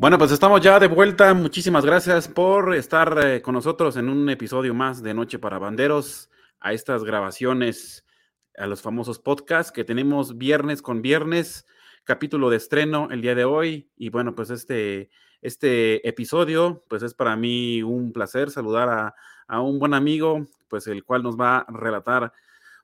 Bueno, pues estamos ya de vuelta. Muchísimas gracias por estar eh, con nosotros en un episodio más de Noche para Banderos, a estas grabaciones, a los famosos podcasts que tenemos viernes con viernes, capítulo de estreno el día de hoy. Y bueno, pues este, este episodio, pues es para mí un placer saludar a, un buen amigo, pues el cual nos va a relatar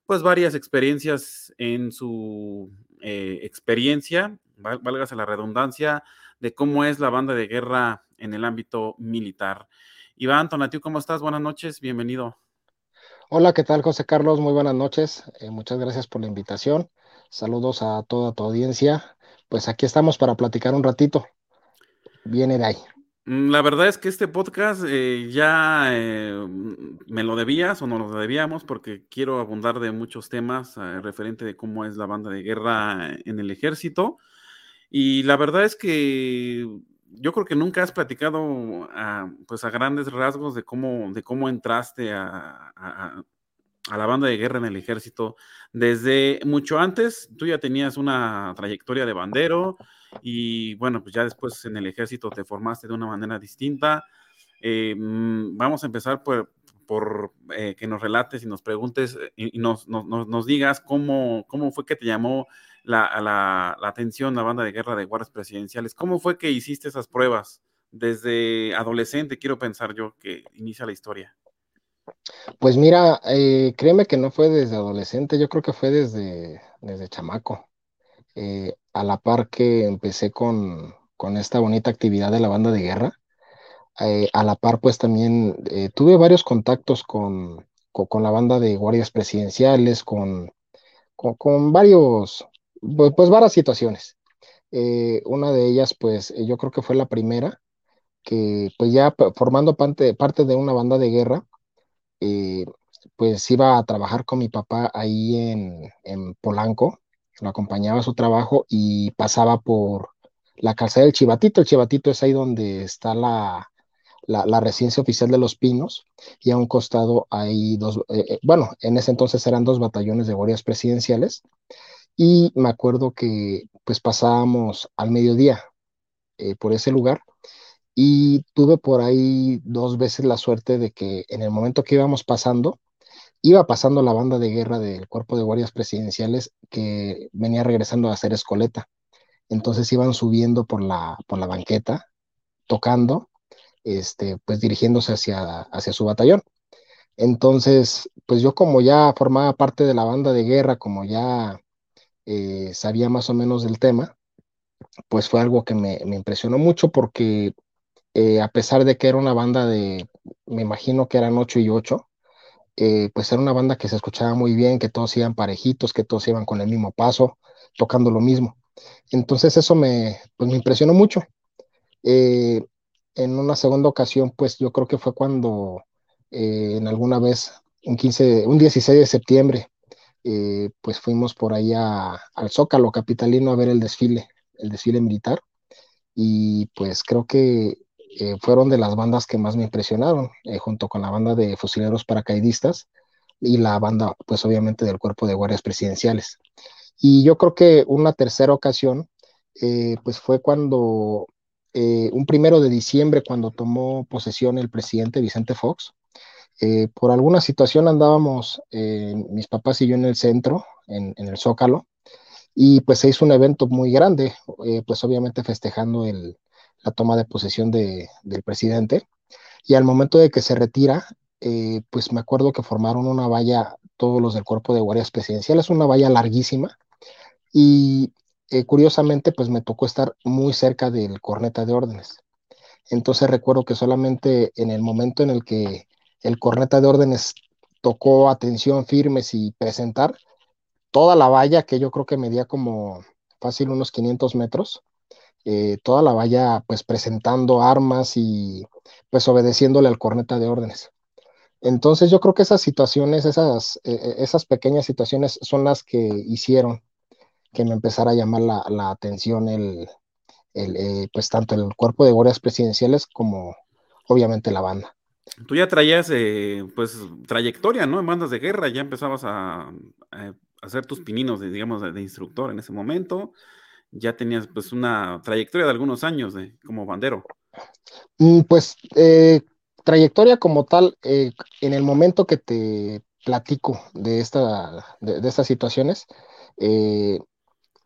pues varias experiencias en su eh, experiencia, válgase la redundancia, de cómo es la banda de guerra en el ámbito militar. Iván Tonatiu, ¿cómo estás? Buenas noches, bienvenido. Hola, ¿qué tal, José Carlos? Muy buenas noches. Eh, muchas gracias por la invitación. Saludos a toda tu audiencia. Pues aquí estamos para platicar un ratito. Viene de ahí. Mm, la verdad es que este podcast eh, ya eh, me lo debías o no lo debíamos porque quiero abundar de muchos temas referente de cómo es la banda de guerra en el ejército. Y la verdad es que yo creo que nunca has platicado a, pues a grandes rasgos de cómo, de cómo entraste a, la banda de guerra en el ejército. Desde mucho antes, tú ya tenías una trayectoria de bandero y bueno, pues ya después en el ejército te formaste de una manera distinta. Eh, mm, vamos a empezar por, por eh, que nos relates y nos preguntes eh, y, nos, nos, digas cómo, cómo fue que te llamó la, la, la, atención la banda de guerra de guardias presidenciales. ¿Cómo fue que hiciste esas pruebas? Desde adolescente, quiero pensar yo, que inicia la historia. Pues mira, eh, créeme que no fue desde adolescente, yo creo que fue desde, desde chamaco. Eh, a la par que empecé con, con, esta bonita actividad de la banda de guerra, eh, a la par pues también tuve varios contactos con, con, la banda de guardias presidenciales, con, con varios, pues, pues, varias situaciones. Eh, una de ellas, pues eh, yo creo que fue la primera, que pues ya formando parte, parte de una banda de guerra, eh, pues iba a trabajar con mi papá ahí en, en Polanco, lo acompañaba a su trabajo y pasaba por la calzada del Chivatito. El Chivatito es ahí donde está la, la, residencia oficial de los Pinos y a un costado hay dos, bueno, en ese entonces eran dos batallones de guardias presidenciales y me acuerdo que pues pasábamos al mediodía eh, por ese lugar y tuve por ahí dos veces la suerte de que en el momento que íbamos pasando, iba pasando la banda de guerra del cuerpo de guardias presidenciales que venía regresando a hacer escoleta. Entonces iban subiendo por la, por la banqueta, tocando, este, pues dirigiéndose hacia, hacia su batallón. Entonces, pues yo como ya formaba parte de la banda de guerra, como ya eh, sabía más o menos del tema, pues fue algo que me, impresionó mucho porque eh, a pesar de que era una banda de, me imagino que eran 8 y 8, eh, pues era una banda que se escuchaba muy bien, que todos iban parejitos, que todos iban con el mismo paso, tocando lo mismo. Entonces eso me, pues me impresionó mucho. en una segunda ocasión, pues yo creo que fue cuando en alguna vez, un, 15, un 16 de septiembre, eh, pues fuimos por ahí al Zócalo capitalino a ver el desfile, el desfile militar. Y pues creo que eh, fueron de las bandas que más me impresionaron, eh, junto con la banda de fusileros paracaidistas y la banda, pues obviamente del cuerpo de guardias presidenciales. Y yo creo que una tercera ocasión, pues fue cuando, un primero de diciembre, cuando tomó posesión el presidente Vicente Fox, eh, por alguna situación andábamos eh, mis papás y yo en el centro, en, el Zócalo, y pues se hizo un evento muy grande, eh, pues obviamente festejando la toma de posesión del presidente. Y al momento de que se retira, pues me acuerdo que formaron una valla, todos los del cuerpo de guardias presidenciales, una valla larguísima. Y curiosamente, pues me tocó estar muy cerca del corneta de órdenes. Entonces recuerdo que solamente en el momento en el que el corneta de órdenes tocó atención firmes y presentar toda la valla, que yo creo que medía como fácil unos 500 metros, eh, toda la valla pues presentando armas y pues obedeciéndole al corneta de órdenes. Entonces yo creo que esas situaciones, esas, eh, eh, esas pequeñas situaciones son las que hicieron que me empezara a llamar la, atención el, el pues tanto el cuerpo de guardias presidenciales como obviamente la banda. Tú ya traías, pues, trayectoria, ¿no? En bandas de guerra, ya empezabas a, hacer tus pininos, de, digamos, de, instructor en ese momento. Ya tenías, pues, una trayectoria de algunos años de, como bandero. Mm, pues, eh, trayectoria como tal, eh, en el momento que te platico de, esta, de, estas situaciones, eh,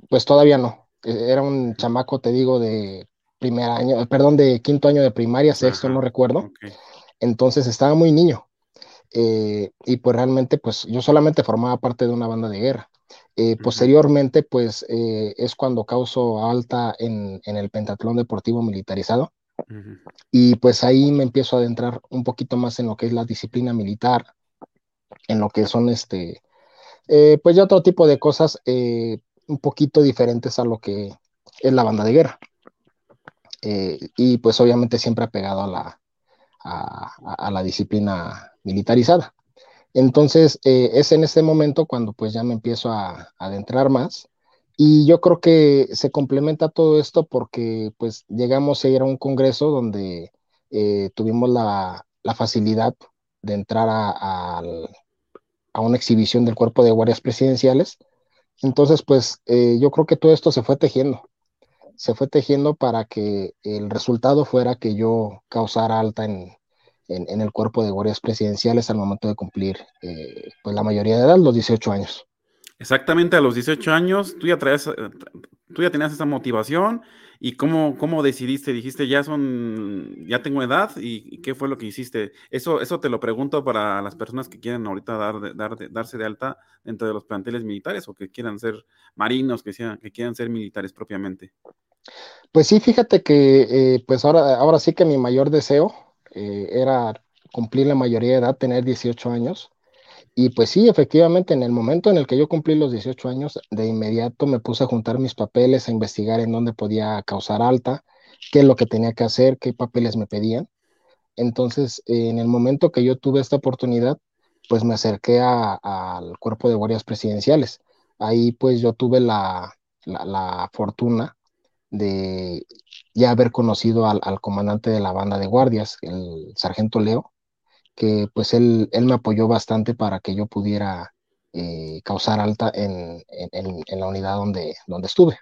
pues todavía no. E, era un chamaco, te digo, de primer año, perdón, de quinto año de primaria, sexto, no recuerdo. Entonces estaba muy niño. Eh, y pues realmente, pues yo solamente formaba parte de una banda de guerra. Eh, posteriormente, pues eh, es cuando causo alta en, el pentatlón deportivo militarizado. Y pues ahí me empiezo a adentrar un poquito más en lo que es la disciplina militar, en lo que son este, pues ya otro tipo de cosas un poquito diferentes a lo que es la banda de guerra. y pues obviamente siempre apegado a la, a, la disciplina militarizada. Entonces, eh, es en ese momento cuando pues ya me empiezo a, adentrar más. Y yo creo que se complementa todo esto porque pues llegamos a ir a un congreso donde eh, tuvimos la, facilidad de entrar a, una exhibición del cuerpo de guardias presidenciales. Entonces, pues eh, yo creo que todo esto se fue tejiendo se fue tejiendo para que el resultado fuera que yo causara alta el cuerpo de guardias presidenciales al momento de cumplir eh, pues la mayoría de edad, los 18 años. Exactamente, a los 18 años tú ya, traes, eh, tú ya tenías esa motivación y cómo, cómo decidiste, dijiste ya son, ya tengo edad y, qué fue lo que hiciste. Eso, eso te lo pregunto para las personas que quieran ahorita dar, dar, darse de alta dentro de los planteles militares o que quieran ser marinos, que, sean, que quieran ser militares propiamente. Pues sí, fíjate que eh, pues ahora, ahora sí que mi mayor deseo eh, era cumplir la mayoría de edad, tener 18 años. Y pues sí, efectivamente, en el momento en el que yo cumplí los 18 años, de inmediato me puse a juntar mis papeles, a investigar en dónde podía causar alta, qué es lo que tenía que hacer, qué papeles me pedían. Entonces, en el momento que yo tuve esta oportunidad, pues me acerqué al cuerpo de guardias presidenciales. Ahí pues yo tuve la, la fortuna de ya haber conocido al, comandante de la banda de guardias, el sargento Leo, que pues él, él me apoyó bastante para que yo pudiera eh, causar alta en, la unidad donde, donde estuve.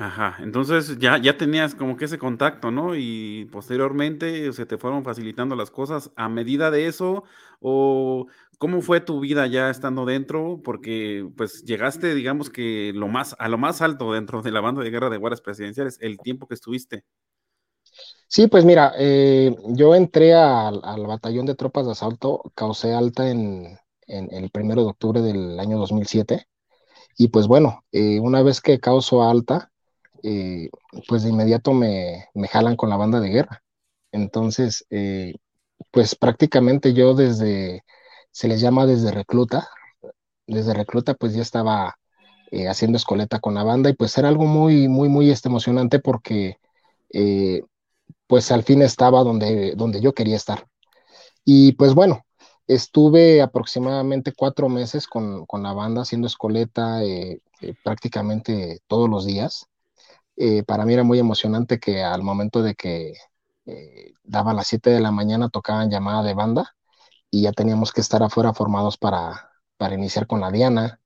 Ajá, entonces ya, ya tenías como que ese contacto, ¿no? Y posteriormente se te fueron facilitando las cosas a medida de eso, o cómo fue tu vida ya estando dentro, porque pues llegaste, digamos que lo más, a lo más alto dentro de la banda de guerra de guardias presidenciales, el tiempo que estuviste. Sí, pues mira, eh, yo entré al, batallón de tropas de asalto, causé alta en, el primero de octubre del año 2007. Y pues bueno, eh, una vez que causó alta, eh, pues de inmediato me, jalan con la banda de guerra. Entonces, eh, pues prácticamente yo desde, se les llama desde recluta, desde recluta pues ya estaba eh, haciendo escoleta con la banda y pues era algo muy, muy, muy este, emocionante porque pues al fin estaba donde, donde yo quería estar. Y pues bueno, estuve aproximadamente cuatro meses con, con la banda haciendo escoleta prácticamente todos los días. Eh, para mí era muy emocionante que al momento de que eh, daba las 7 de la mañana tocaban llamada de banda y ya teníamos que estar afuera formados para, para iniciar con la Diana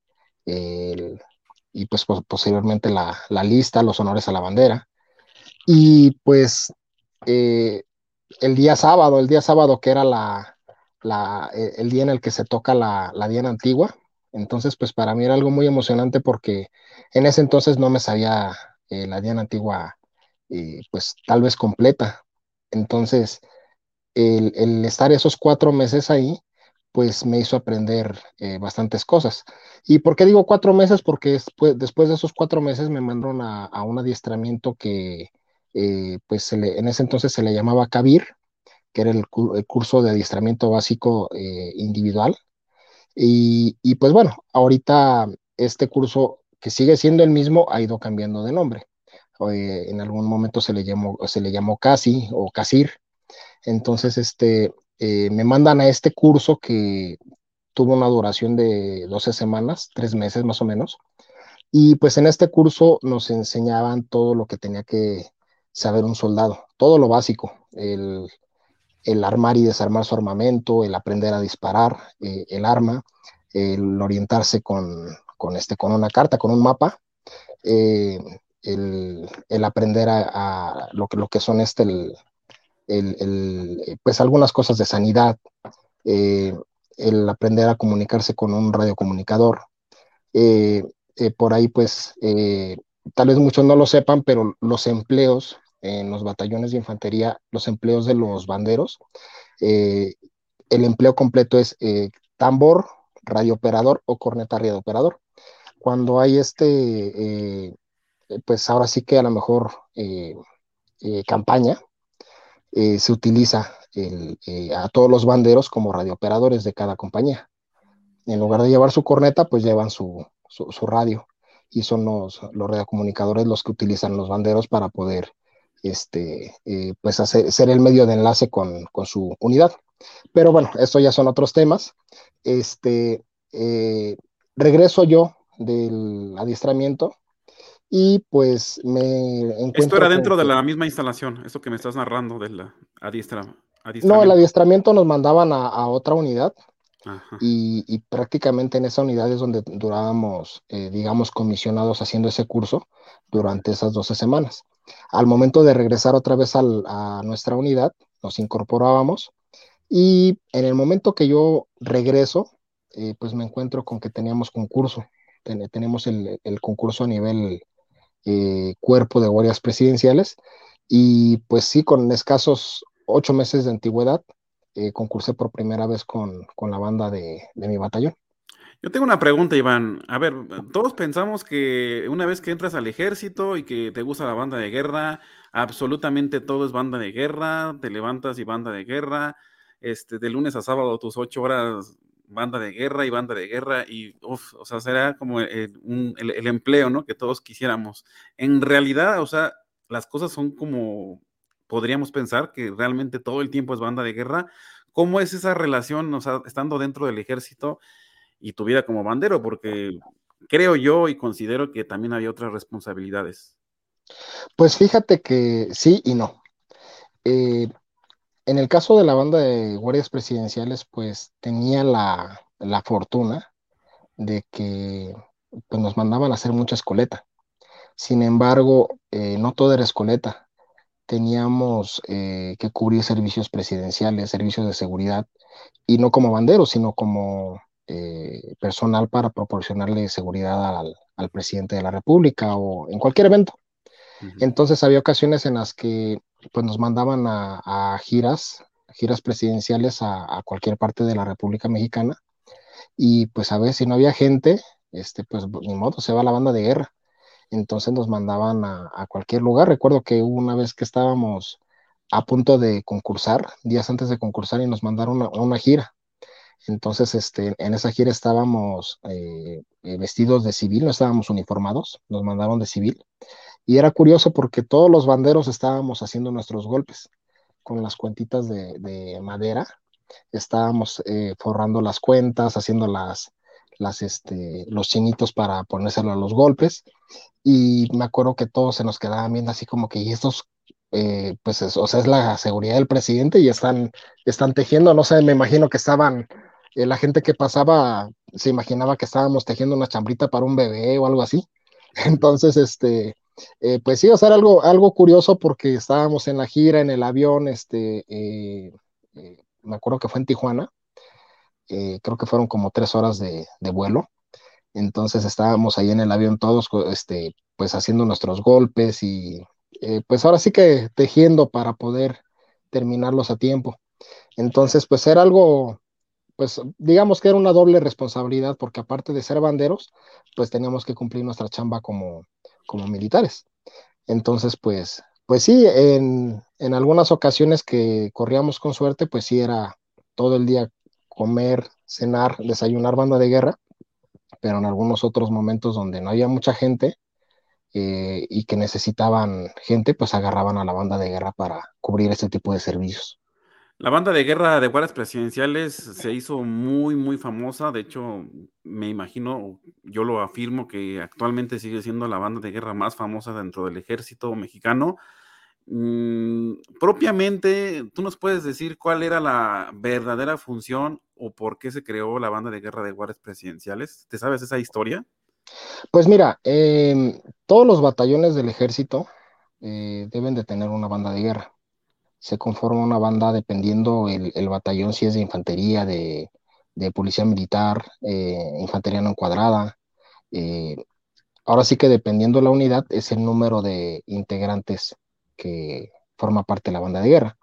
y pues posteriormente la, la, lista, los honores a la bandera. Y pues eh, el día sábado, el día sábado que era la, la, el día en el que se toca la, la Diana antigua, entonces pues para mí era algo muy emocionante porque en ese entonces no me sabía eh, la Diana antigua, eh, pues tal vez completa. Entonces, el, estar esos cuatro meses ahí, pues me hizo aprender eh, bastantes cosas. ¿Y por qué digo cuatro meses? Porque después, después de esos cuatro meses me mandaron a, un adiestramiento que, pues en ese entonces se le llamaba CABIR, que era el, curso de adiestramiento básico individual. Y, y, pues bueno, ahorita este curso que sigue siendo el mismo, ha ido cambiando de nombre. en algún momento se le llamó, se le llamó Casi o Casir, Entonces, este, eh, me mandan a este curso que tuvo una duración de 12 semanas, tres meses más o menos. Y pues en este curso nos enseñaban todo lo que tenía que saber un soldado, todo lo básico, el, el armar y desarmar su armamento, el aprender a disparar eh, el arma, el orientarse con, con, este, con una carta, con un mapa, eh, el, aprender a, lo, que, son este, el, el, pues algunas cosas de sanidad, eh, el aprender a comunicarse con un radiocomunicador. Eh, eh, por ahí, pues, tal vez muchos no lo sepan, pero los empleos en los batallones de infantería, los empleos de los banderos, el empleo completo es tambor, radiooperador o corneta radiooperador. Cuando hay este, pues ahora sí que a lo mejor campaña, eh, se utiliza eh, a todos los banderos como radiooperadores de cada compañía. En lugar de llevar su corneta, pues llevan su, radio y son los, los, radiocomunicadores los que utilizan los banderos para poder este, eh, pues hacer, ser el medio de enlace con, con, su unidad. Pero bueno, esto ya son otros temas. Este, eh, regreso yo del adiestramiento y pues me encuentro... Esto era dentro de la misma instalación, esto que me estás narrando del adiestra, No, el adiestramiento nos mandaban a, a otra unidad y, y, prácticamente en esa unidad es donde durábamos, eh, digamos, comisionados haciendo ese curso durante esas 12 semanas. Al momento de regresar otra vez al, a nuestra unidad, nos incorporábamos y en el momento que yo regreso, eh, pues me encuentro con que teníamos concurso. Ten, tenemos el, el concurso a nivel eh, cuerpo de guardias presidenciales y pues sí, con escasos ocho meses de antigüedad, eh, concursé por primera vez con, con la banda de, de, mi batallón. Yo tengo una pregunta, Iván. A ver, todos pensamos que una vez que entras al ejército y que te gusta la banda de guerra, absolutamente todo es banda de guerra, te levantas y banda de guerra, este, de lunes a sábado tus ocho horas banda de guerra y banda de guerra y, uf, o sea, será como el, el, empleo, ¿no? Que todos quisiéramos. En realidad, o sea, las cosas son como podríamos pensar que realmente todo el tiempo es banda de guerra. ¿Cómo es esa relación, o sea, estando dentro del ejército y tu vida como bandero? Porque creo yo y considero que también había otras responsabilidades. Pues fíjate que sí y no. Eh, en el caso de la banda de guardias presidenciales, pues tenía la, fortuna de que pues, nos mandaban a hacer mucha escoleta. Sin embargo, eh, no todo era escoleta. Teníamos eh, que cubrir servicios presidenciales, servicios de seguridad, y no como banderos, sino como eh, personal para proporcionarle seguridad al, presidente de la República o en cualquier evento. Entonces había ocasiones en las que pues nos mandaban a, giras, giras presidenciales a, cualquier parte de la República Mexicana y pues a ver si no había gente, este, pues ni modo, se va la banda de guerra. Entonces nos mandaban a, cualquier lugar. Recuerdo que una vez que estábamos a punto de concursar, días antes de concursar, y nos mandaron a una, gira. Entonces, este, en esa gira estábamos eh, vestidos de civil, no estábamos uniformados, nos mandaron de civil. Y era curioso porque todos los banderos estábamos haciendo nuestros golpes con las cuentitas de, de madera. Estábamos eh, forrando las cuentas, haciendo las, las, este, los chinitos para ponérselo a los golpes. Y me acuerdo que todos se nos quedaban viendo así como que, ¿y estos eh, pues es, o sea, es la seguridad del presidente y están, están tejiendo, no sé, me imagino que estaban, eh, la gente que pasaba se imaginaba que estábamos tejiendo una chambrita para un bebé o algo así. Entonces, este, eh, pues sí, o sea, algo, algo curioso porque estábamos en la gira, en el avión, este, eh, eh, me acuerdo que fue en Tijuana, creo que fueron como tres horas de, vuelo, entonces estábamos ahí en el avión todos, este, pues haciendo nuestros golpes y pues ahora sí que tejiendo para poder terminarlos a tiempo. Entonces, pues era algo, pues digamos que era una doble responsabilidad porque aparte de ser banderos, pues teníamos que cumplir nuestra chamba como, como militares. Entonces, pues, pues sí, en, en, algunas ocasiones que corríamos con suerte, pues sí era todo el día comer, cenar, desayunar banda de guerra, pero en algunos otros momentos donde no había mucha gente eh, y que necesitaban gente, pues agarraban a la banda de guerra para cubrir ese tipo de servicios. La banda de guerra de guardias presidenciales se hizo muy, muy famosa. De hecho, me imagino, yo lo afirmo, que actualmente sigue siendo la banda de guerra más famosa dentro del ejército mexicano. Mm, propiamente, ¿tú nos puedes decir cuál era la verdadera función o por qué se creó la banda de guerra de guardias presidenciales? ¿Te sabes esa historia? Pues mira, em, todos los batallones del ejército eh, deben de tener una banda de guerra. Se conforma una banda dependiendo el, batallón, si es de infantería, de, policía militar, eh, infantería no encuadrada. Eh, ahora sí que dependiendo la unidad es el número de integrantes que forma parte de la banda de guerra.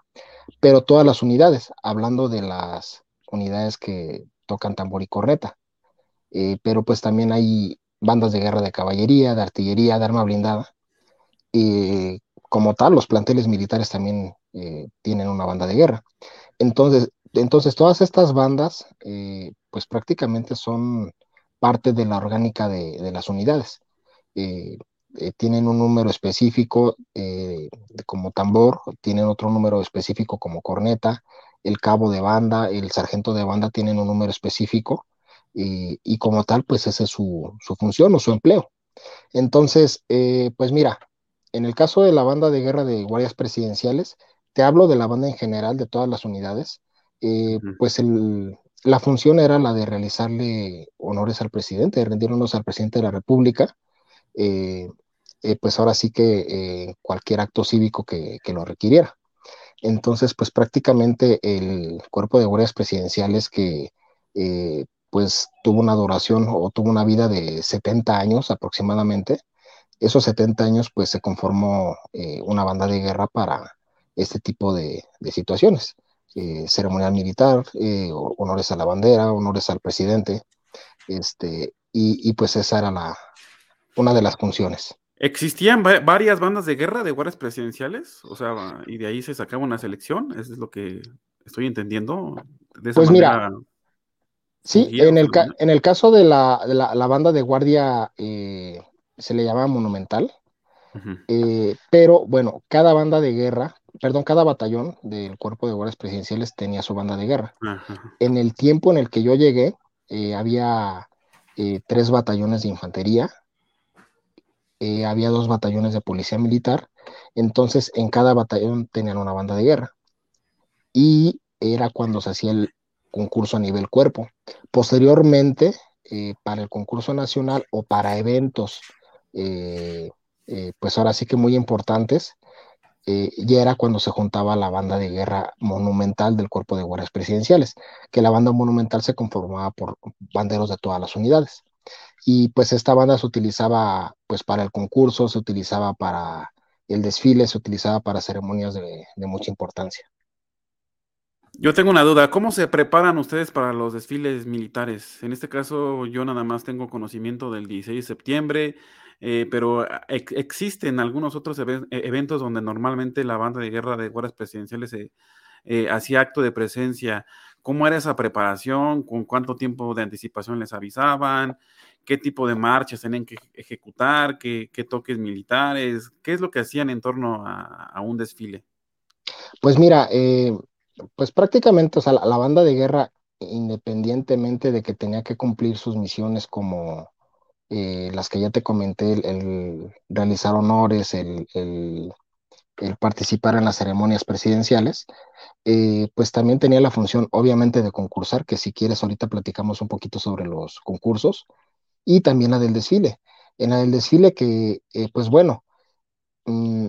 Pero todas las unidades, hablando de las unidades que tocan tambor y corneta. pero pues también hay bandas de guerra de caballería, de artillería, de arma blindada. Y como tal, los planteles militares también eh, tienen una banda de guerra. Entonces, entonces todas estas bandas, eh, pues prácticamente son parte de la orgánica de, las unidades. Eh, tienen un número específico como tambor, tienen otro número específico como corneta, el cabo de banda, el sargento de banda tienen un número específico y, como tal, pues esa es su, función o su empleo. Entonces, pues mira, en el caso de la banda de guerra de guardias presidenciales, te hablo de la banda en general, de todas las unidades, eh, pues la función era la de realizarle honores al presidente, de rendir honores al presidente de la República, eh, pues ahora sí que cualquier acto cívico que, que, lo requiriera. Entonces, pues prácticamente el cuerpo de guardias presidenciales que pues tuvo una duración o tuvo una vida de 70 años aproximadamente. Esos 70 años pues se conformó eh, una banda de guerra para este tipo de, situaciones. Eh, ceremonial militar, eh, honores a la bandera, honores al presidente, este, y, pues esa era la, una de las funciones. ¿Existían varias bandas de guerra de guardias presidenciales? O sea, y de ahí se sacaba una selección, eso es lo que estoy entendiendo. pues mira, Sí, en el, en el caso de la, la, banda de guardia eh, se le llama monumental, eh, pero bueno, cada banda de guerra, perdón, cada batallón del cuerpo de guardias presidenciales tenía su banda de guerra. En el tiempo en el que yo llegué, eh, había tres batallones de infantería, había dos batallones de policía militar, entonces en cada batallón tenían una banda de guerra. Y era cuando se hacía el, concurso a nivel cuerpo. Posteriormente, eh, para el concurso nacional o para eventos, eh, eh, pues ahora sí que muy importantes, ya era cuando se juntaba la banda de guerra monumental del cuerpo de guardias presidenciales, que la banda monumental se conformaba por banderos de todas las unidades. Y pues esta banda se utilizaba pues para el concurso, se utilizaba para el desfile, se utilizaba para ceremonias de mucha importancia. Yo tengo una duda, ¿cómo se preparan ustedes para los desfiles militares? En este caso, yo nada más tengo conocimiento del 16 de septiembre, eh, pero ah, existen algunos otros e-, eventos donde normalmente la banda de guerra de guardias presidenciales eh, hacía acto de presencia. ¿Cómo era esa preparación? ¿Con cuánto tiempo de anticipación les avisaban? ¿Qué tipo de marchas tenían que ejecutar? ¿Qué, toques militares? ¿Qué es lo que hacían en torno a, un desfile? Pues mira, eh, pues prácticamente, o sea, la, banda de guerra, independientemente de que tenía que cumplir sus misiones como eh, las que ya te comenté, el, realizar honores, el, participar en las ceremonias presidenciales, eh, pues también tenía la función, obviamente, de concursar, que si quieres ahorita platicamos un poquito sobre los concursos, y también la del desfile. En la del desfile que, eh, pues bueno, mm,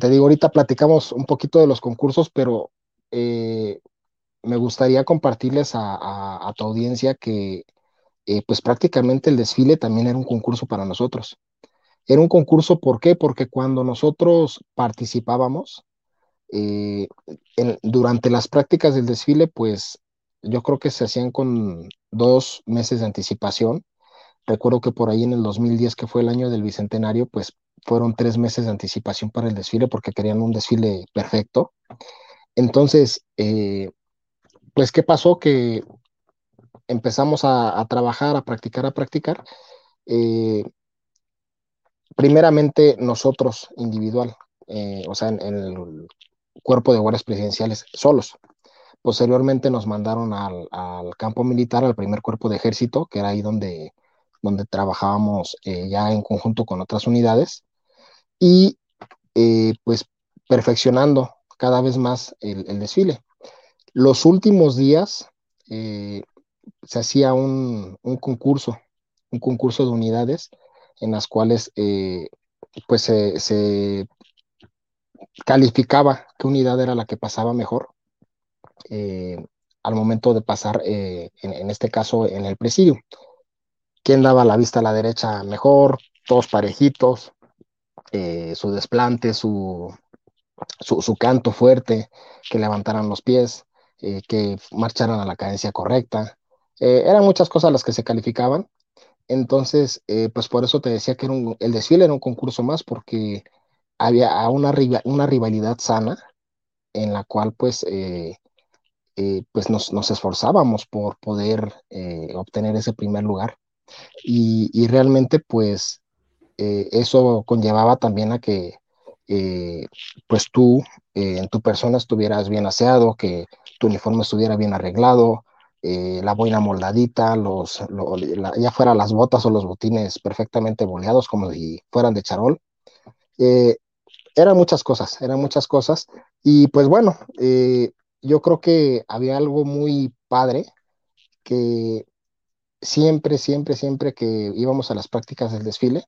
te digo, ahorita platicamos un poquito de los concursos, pero me gustaría compartirles a, tu audiencia que eh, pues prácticamente el desfile también era un concurso para nosotros. Era un concurso, ¿por qué? Porque cuando nosotros participábamos, eh, durante las prácticas del desfile, pues yo creo que se hacían con dos meses de anticipación. Recuerdo que por ahí en el 2010, que fue el año del Bicentenario, pues fueron tres meses de anticipación para el desfile porque querían un desfile perfecto. Entonces, eh, pues, ¿qué pasó? Que empezamos a, trabajar, a practicar, a practicar. Eh, primeramente nosotros, individual, eh, o sea, en, el cuerpo de guardias presidenciales, solos. Posteriormente nos mandaron al, campo militar, al primer cuerpo de ejército, que era ahí donde, donde trabajábamos eh, ya en conjunto con otras unidades, y eh, pues perfeccionando cada vez más el, desfile. Los últimos días se hacía un, un, concurso, un concurso de unidades en las cuales eh, pues se, calificaba qué unidad era la que pasaba mejor eh, al momento de pasar, eh, en, este caso, en el presidio. ¿Quién daba la vista a la derecha mejor? Todos parejitos, su desplante, su, su, canto fuerte, que levantaran los pies, que marcharan a la cadencia correcta. Eh, eran muchas cosas las que se calificaban. Entonces, pues por eso te decía que el desfile era un concurso más, porque había una, una rivalidad sana en la cual pues eh, eh, pues nos, esforzábamos por poder eh, obtener ese primer lugar. Y, y realmente, pues, eh, eso conllevaba también a que, eh, pues, tú en tu persona estuvieras bien aseado, que tu uniforme estuviera bien arreglado, la boina moldadita, los, ya fuera las botas o los botines perfectamente boleados, como si fueran de charol. eran muchas cosas, eran muchas cosas. Y pues bueno, eh, yo creo que había algo muy padre que siempre, siempre, siempre que íbamos a las prácticas del desfile,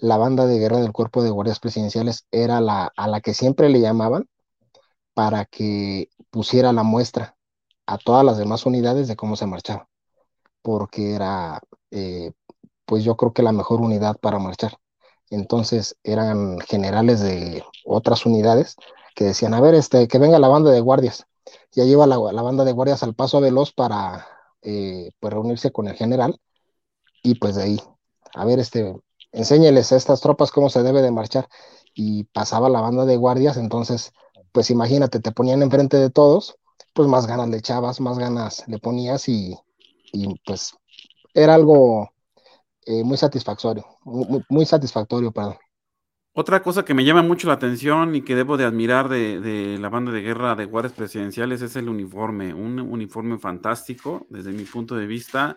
la banda de guerra del cuerpo de guardias presidenciales era la a la que siempre le llamaban para que pusiera la muestra a todas las demás unidades de cómo se marchaba, porque era, eh, pues yo creo que la mejor unidad para marchar. Entonces eran generales de otras unidades que decían, a ver, este, que venga la banda de guardias ya lleva la, banda de guardias al paso veloz para eh, pues reunirse con el general. Y pues de ahí, a ver, este, enséñeles a estas tropas cómo se debe de marchar y pasaba la banda de guardias, entonces, pues imagínate, te ponían enfrente de todos, pues más ganas le echabas, más ganas le ponías y, y pues era algo eh, muy satisfactorio, muy, muy satisfactorio, perdón. Otra cosa que me llama mucho la atención y que debo de admirar de, de, la banda de guerra de guardias presidenciales es el uniforme, un uniforme fantástico desde mi punto de vista.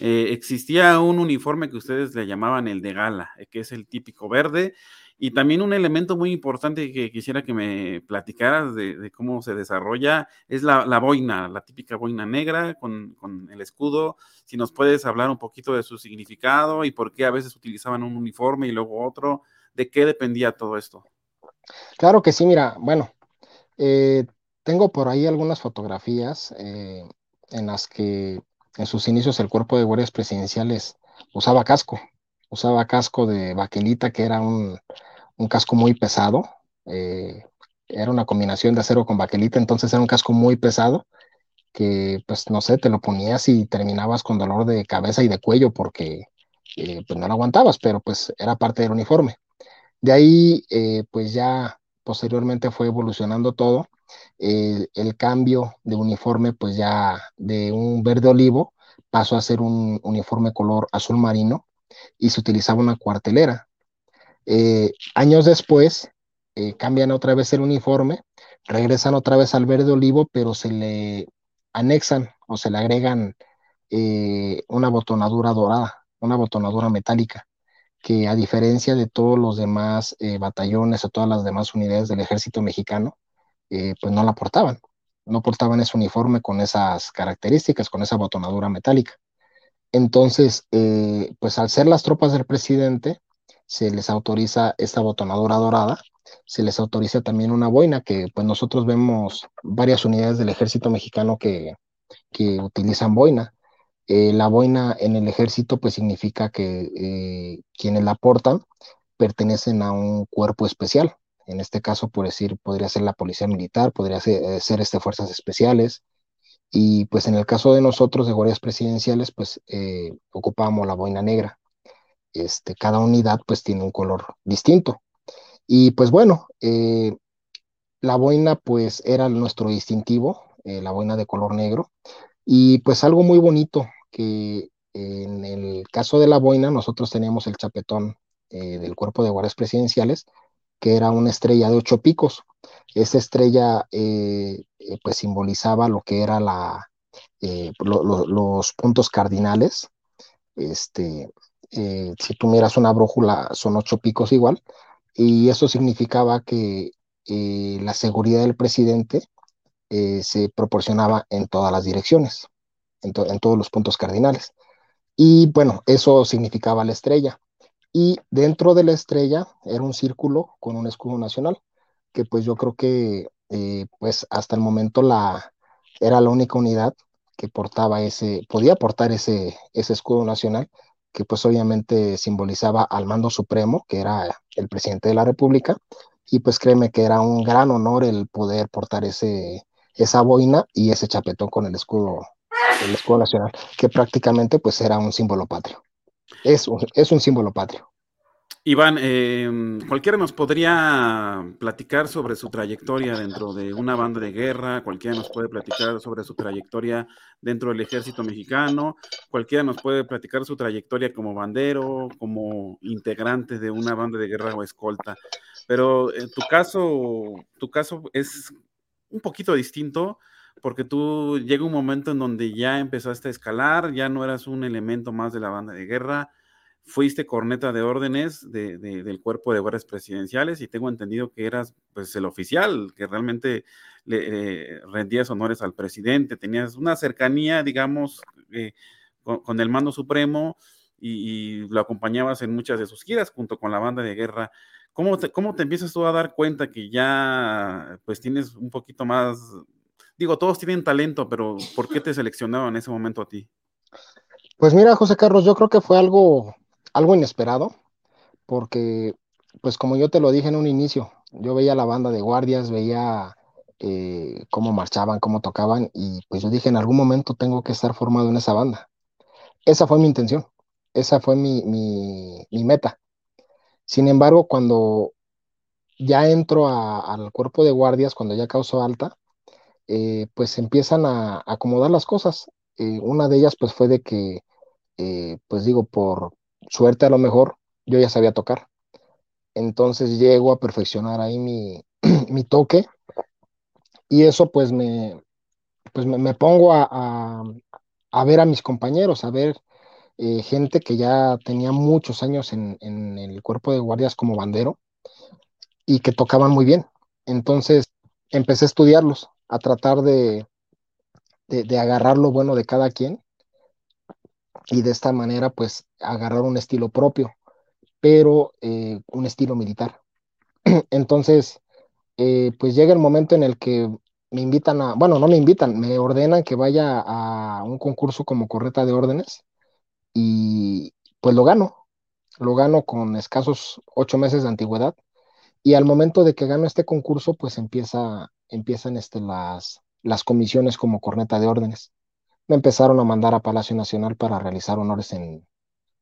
Eh, existía un uniforme que ustedes le llamaban el de gala, eh, que es el típico verde, y también un elemento muy importante que quisiera que me platicaras de, cómo se desarrolla es la, boina, la típica boina negra con, con el escudo. Si nos puedes hablar un poquito de su significado y por qué a veces utilizaban un uniforme y luego otro de qué dependía todo esto. Claro que sí, mira, bueno, eh, tengo por ahí algunas fotografías eh, en las que en sus inicios el cuerpo de guardias presidenciales usaba casco, usaba casco de baquelita, que era un, un casco muy pesado, eh, era una combinación de acero con baquelita, entonces era un casco muy pesado que pues no sé, te lo ponías y terminabas con dolor de cabeza y de cuello porque eh, pues no lo aguantabas, pero pues era parte del uniforme. De ahí, eh, pues ya posteriormente fue evolucionando todo. El cambio de uniforme, pues ya de un verde olivo pasó a ser un uniforme color azul marino y se utilizaba una cuartelera. Eh, años después, eh, cambian otra vez el uniforme, regresan otra vez al verde olivo, pero se le anexan o se le agregan eh, una botonadura dorada, una botonadura metálica que a diferencia de todos los demás batallones o todas las demás unidades del ejército mexicano, pues no la portaban, no portaban ese uniforme con esas características, con esa botonadura metálica. Entonces, eh, pues al ser las tropas del presidente, se les autoriza esta botonadura dorada, se les autoriza también una boina, que pues nosotros vemos varias unidades del ejército mexicano que, que utilizan boina. Eh, la boina en el ejército pues significa que eh, quienes la portan pertenecen a un cuerpo especial. En este caso, por decir, podría ser la policía militar, podría ser, ser este, fuerzas especiales. Y pues en el caso de nosotros, de guardias presidenciales, pues eh, ocupamos la boina negra. Este, cada unidad pues tiene un color distinto. Y pues bueno, eh, la boina pues era nuestro distintivo, la boina de color negro. Y pues algo muy bonito que en el caso de la boina, nosotros teníamos el chapetón eh, del cuerpo de guardias presidenciales, que era una estrella de ocho picos. esa estrella eh, eh, pues simbolizaba lo que era lo, los puntos cardinales. Este, si tú miras una brújula, son ocho picos igual, y eso significaba que la seguridad del presidente se proporcionaba en todas las direcciones, en todos los puntos cardinales. Y bueno, eso significaba la estrella. Y dentro de la estrella era un círculo con un escudo nacional, que pues yo creo que eh, pues hasta el momento la, era la única unidad que portaba ese, podía portar ese, ese escudo nacional, que pues obviamente simbolizaba al mando supremo, que era el presidente de la República, y pues créeme que era un gran honor el poder portar ese, esa boina y ese chapetón con el escudo el escudo nacional, que prácticamente pues era un símbolo patrio. Es un, es símbolo patrio. Iván, eh, cualquiera nos podría platicar sobre su trayectoria dentro de una banda de guerra, cualquiera nos puede platicar sobre su trayectoria dentro del ejército mexicano, cualquiera nos puede platicar su trayectoria como bandero, como integrante de una banda de guerra o escolta. Pero en tu caso, tu caso es un poquito distinto porque tú llega un momento en donde ya empezaste a escalar, ya no eras un elemento más de la banda de guerra, fuiste corneta de órdenes de, del cuerpo de guardias presidenciales y tengo entendido que eras pues el oficial, que realmente le rendías honores al presidente, tenías una cercanía, digamos, eh, con, el mando supremo y, y, lo acompañabas en muchas de sus giras junto con la banda de guerra. ¿Cómo te, ¿Cómo te empiezas tú a dar cuenta que ya pues tienes un poquito más Digo, todos tienen talento, pero ¿por qué te seleccionaron en ese momento a ti? Pues mira, José Carlos, yo creo que fue algo, algo inesperado, porque, pues como yo te lo dije en un inicio, yo veía la banda de guardias, veía eh, cómo marchaban, cómo tocaban, y pues yo dije, en algún momento tengo que estar formado en esa banda. Esa fue mi intención, esa fue mi, mi, mi meta. Sin embargo, cuando ya entro a, al cuerpo de guardias, cuando ya causó alta, eh, pues empiezan a, acomodar las cosas. Eh, una de ellas pues fue de que, eh, pues digo, por suerte a lo mejor yo ya sabía tocar. Entonces llego a perfeccionar ahí mi, mi toque y eso pues me, pues me, pongo a, a, ver a mis compañeros, a ver gente que ya tenía muchos años en, en el cuerpo de guardias como bandero y que tocaban muy bien. Entonces empecé a estudiarlos a tratar de, de, agarrar lo bueno de cada quien y de esta manera pues agarrar un estilo propio, pero eh, un estilo militar. Entonces, eh, pues llega el momento en el que me invitan a, bueno, no me invitan, me ordenan que vaya a un concurso como correta de órdenes y pues lo gano, lo gano con escasos ocho meses de antigüedad y al momento de que gano este concurso pues empieza empiezan este, las, las comisiones como corneta de órdenes. Me empezaron a mandar a Palacio Nacional para realizar honores en,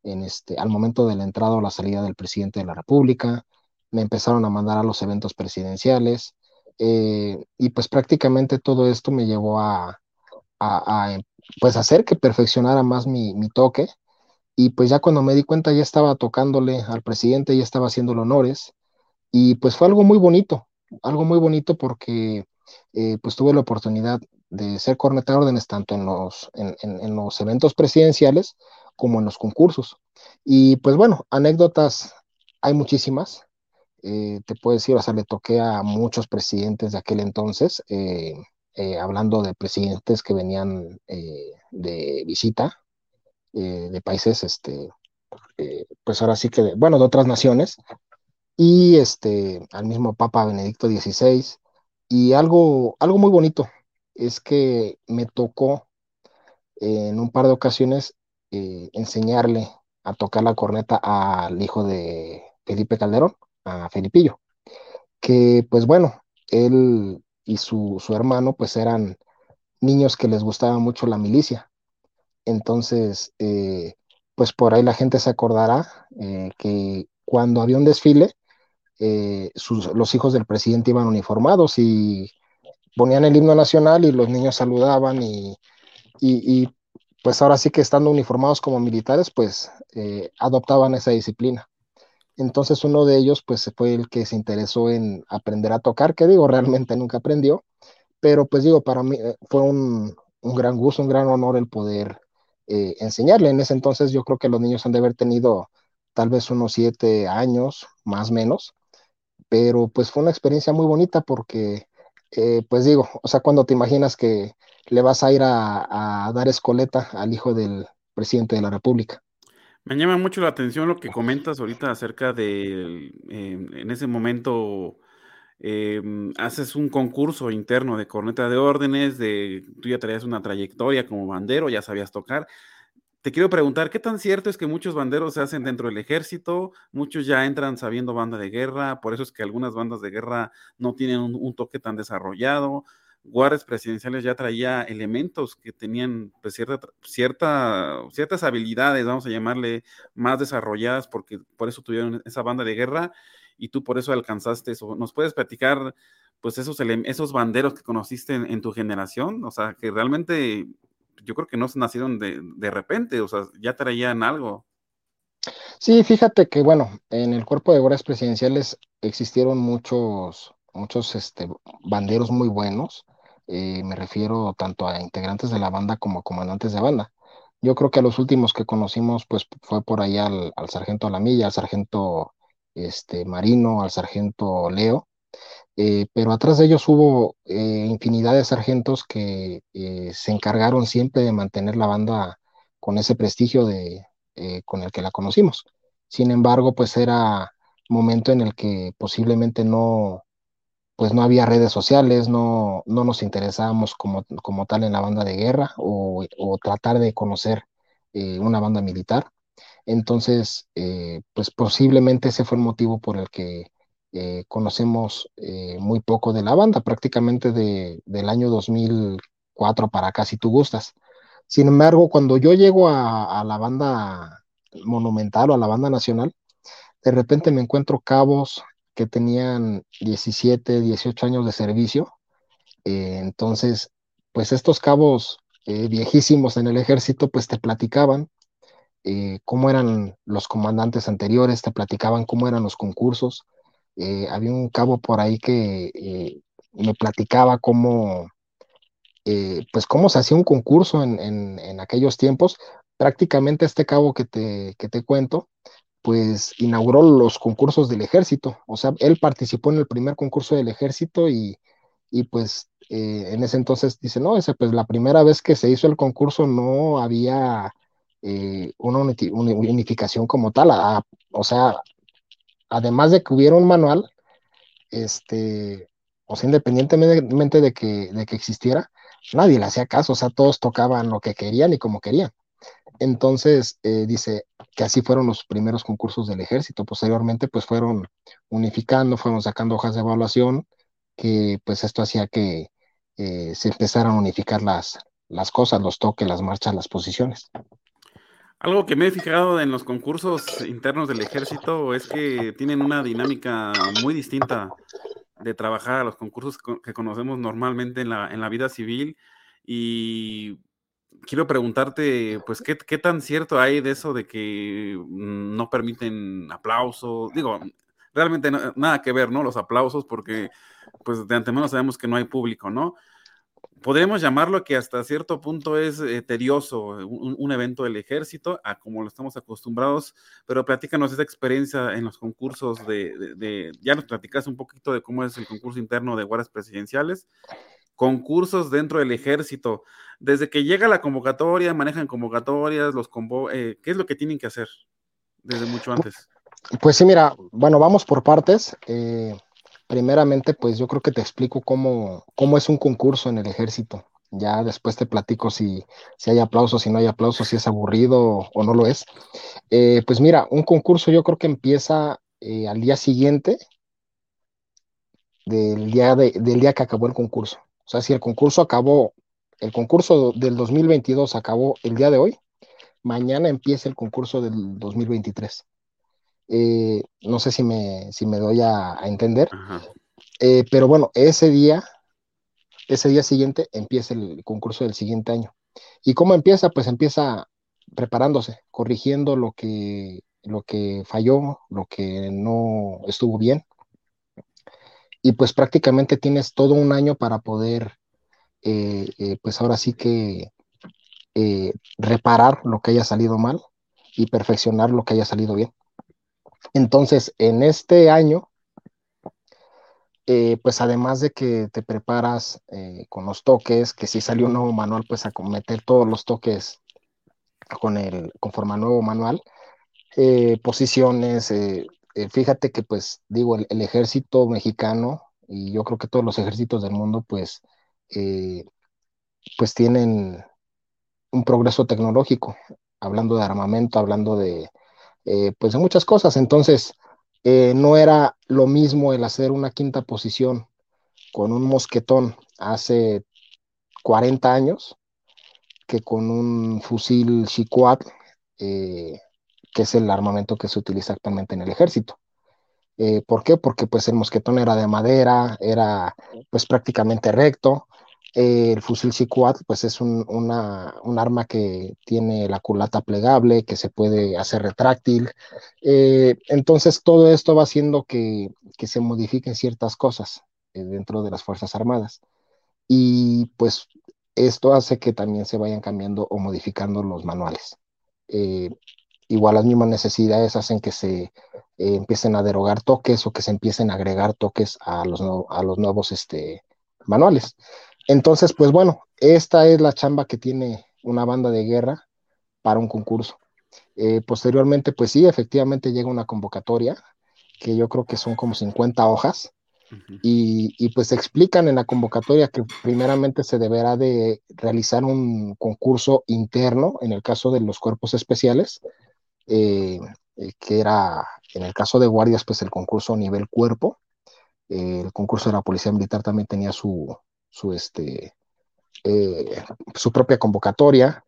en este, al momento de la entrada o la salida del presidente de la República. Me empezaron a mandar a los eventos presidenciales. Eh, y pues prácticamente todo esto me llevó a, a, a, pues hacer que perfeccionara más mi, mi toque. Y pues ya cuando me di cuenta ya estaba tocándole al presidente, ya estaba haciendo honores. Y pues fue algo muy bonito, algo muy bonito porque eh, pues tuve la oportunidad de ser corneta de órdenes tanto en los, en, en, los eventos presidenciales como en los concursos. Y pues bueno, anécdotas hay muchísimas. Eh, te puedo decir, o sea, le toqué a muchos presidentes de aquel entonces, eh, hablando de presidentes que venían de visita de países, este, pues ahora sí que, bueno, de otras naciones, y este, al mismo Papa Benedicto XVI. Y algo, algo muy bonito es que me tocó en un par de ocasiones eh, enseñarle a tocar la corneta al hijo de Felipe Calderón, a Felipillo, que pues bueno, él y su, su hermano pues eran niños que les gustaba mucho la milicia. Entonces, eh, pues por ahí la gente se acordará eh, que cuando había un desfile, eh, los hijos del presidente iban uniformados y ponían el himno nacional y los niños saludaban y, y, pues ahora sí que estando uniformados como militares, pues eh, adoptaban esa disciplina. Entonces uno de ellos pues fue el que se interesó en aprender a tocar, que digo, realmente nunca aprendió, pero pues digo, para mí eh, fue un, un gran gusto, un gran honor el poder eh, enseñarle. En ese entonces yo creo que los niños han de haber tenido tal vez unos siete años, más o menos, pero pues fue una experiencia muy bonita porque, eh, pues digo, o sea, cuando te imaginas que le vas a ir a, a dar escoleta al hijo del presidente de la República. Me llama mucho la atención lo que comentas ahorita acerca de, eh, en ese momento, eh, haces un concurso interno de corneta de órdenes, de, tú ya traías una trayectoria como bandero, ya sabías tocar. Te quiero preguntar, ¿qué tan cierto es que muchos banderos se hacen dentro del ejército? Muchos ya entran sabiendo banda de guerra, por eso es que algunas bandas de guerra no tienen un, toque tan desarrollado guardias presidenciales ya traía elementos que tenían pues, cierta, cierta, ciertas habilidades, vamos a llamarle, más desarrolladas, porque por eso tuvieron esa banda de guerra y tú por eso alcanzaste eso. ¿Nos puedes platicar pues esos, esos banderos que conociste en, tu generación? O sea, que realmente yo creo que no se nacieron de, de repente, o sea, ya traían algo. Sí, fíjate que bueno, en el cuerpo de guardias presidenciales existieron muchos, muchos este, banderos muy buenos eh, me refiero tanto a integrantes de la banda como a comandantes de banda. Yo creo que a los últimos que conocimos, pues fue por ahí al, sargento Alamilla, al sargento este, Marino, al sargento Leo, eh, pero atrás de ellos hubo eh, infinidad de sargentos que se encargaron siempre de mantener la banda con ese prestigio de, con el que la conocimos. Sin embargo, pues era momento en el que posiblemente no, pues no había redes sociales, no, no nos interesábamos como, como tal en la banda de guerra o, tratar de conocer eh, una banda militar. Entonces, eh, pues posiblemente ese fue el motivo por el que eh, conocemos muy poco de la banda, prácticamente de, del año 2004 para acá, si tú gustas. Sin embargo, cuando yo llego a, la banda monumental o a la banda nacional, de repente me encuentro cabos, que tenían 17, 18 años de servicio. Eh, entonces, pues estos cabos eh, viejísimos en el ejército, pues te platicaban eh, cómo eran los comandantes anteriores, te platicaban cómo eran los concursos. Había un cabo por ahí que me platicaba cómo, pues cómo se hacía un concurso en, en, aquellos tiempos. Prácticamente este cabo que te, que te cuento, pues inauguró los concursos del ejército. O sea, él participó en el primer concurso del ejército y, pues eh, en ese entonces dice, no, ese, pues la primera vez que se hizo el concurso no había eh, una unificación como tal. o sea, además de que hubiera un manual, este, o sea, independientemente de que, de que existiera, nadie le hacía caso, o sea, todos tocaban lo que querían y como querían. Entonces, eh, dice que así fueron los primeros concursos del ejército. Posteriormente, pues fueron unificando, fueron sacando hojas de evaluación, que pues esto hacía que eh, se empezaran a unificar las, las cosas, los toques, las marchas, las posiciones. Algo que me he fijado en los concursos internos del ejército es que tienen una dinámica muy distinta de trabajar a los concursos que conocemos normalmente en la, en la vida civil y quiero preguntarte, pues, ¿qué, ¿qué, tan cierto hay de eso de que no permiten aplausos? Digo, realmente nada que ver, ¿no? Los aplausos, porque, pues, de antemano sabemos que no hay público, ¿no? Podríamos llamarlo que hasta cierto punto es eh, tedioso un, evento del ejército, a como lo estamos acostumbrados, pero platícanos esa experiencia en los concursos de, de ya nos platicaste un poquito de cómo es el concurso interno de guardias presidenciales, concursos dentro del ejército. Desde que llega la convocatoria, manejan convocatorias, los convo eh, ¿qué es lo que tienen que hacer desde mucho antes? Pues sí, mira, bueno, vamos por partes. Eh, primeramente, pues yo creo que te explico cómo, cómo es un concurso en el ejército. Ya después te platico si, si hay aplausos, si no hay aplausos, si es aburrido o no lo es. Eh, pues mira, un concurso yo creo que empieza al día siguiente del día, del día que acabó el concurso. O sea, si el concurso acabó, el concurso del 2022 acabó el día de hoy, mañana empieza el concurso del 2023. Eh, no sé si me, si me doy a, entender, eh, pero bueno, ese día, ese día siguiente empieza el concurso del siguiente año. ¿Y cómo empieza? Pues empieza preparándose, corrigiendo lo que lo que falló, lo que no estuvo bien. Y pues prácticamente tienes todo un año para poder, eh, eh, pues ahora sí que eh, reparar lo que haya salido mal y perfeccionar lo que haya salido bien. Entonces, en este año, pues además de que te preparas con los toques, que si salió un nuevo manual, pues a meter todos los toques con el, conforme nuevo manual, eh, posiciones, eh, eh, fíjate que pues digo, el, ejército mexicano y yo creo que todos los ejércitos del mundo pues, pues tienen un progreso tecnológico, hablando de armamento, hablando de, pues de muchas cosas, entonces no era lo mismo el hacer una quinta posición con un mosquetón hace 40 años que con un fusil Chicoat, eh, que es el armamento que se utiliza actualmente en el ejército. Eh, ¿Por qué? Porque pues el mosquetón era de madera, era pues prácticamente recto. El fusil Chicoat pues es un, arma que tiene la culata plegable, que se puede hacer retráctil. Eh, entonces todo esto va haciendo que, que se modifiquen ciertas cosas dentro de las Fuerzas Armadas. Y pues esto hace que también se vayan cambiando o modificando los manuales. Eh, igual las mismas necesidades hacen que se eh, empiecen a derogar toques o que se empiecen a agregar toques a los, a los nuevos este, manuales. Entonces, pues bueno, esta es la chamba que tiene una banda de guerra para un concurso. Eh, posteriormente, pues sí, efectivamente llega una convocatoria, que yo creo que son como 50 hojas, y, pues explican en la convocatoria que primeramente se deberá de realizar un concurso interno en el caso de los cuerpos especiales, eh, eh, que era en el caso de guardias pues el concurso a nivel cuerpo, el concurso de la policía militar también tenía su, su, este, su propia convocatoria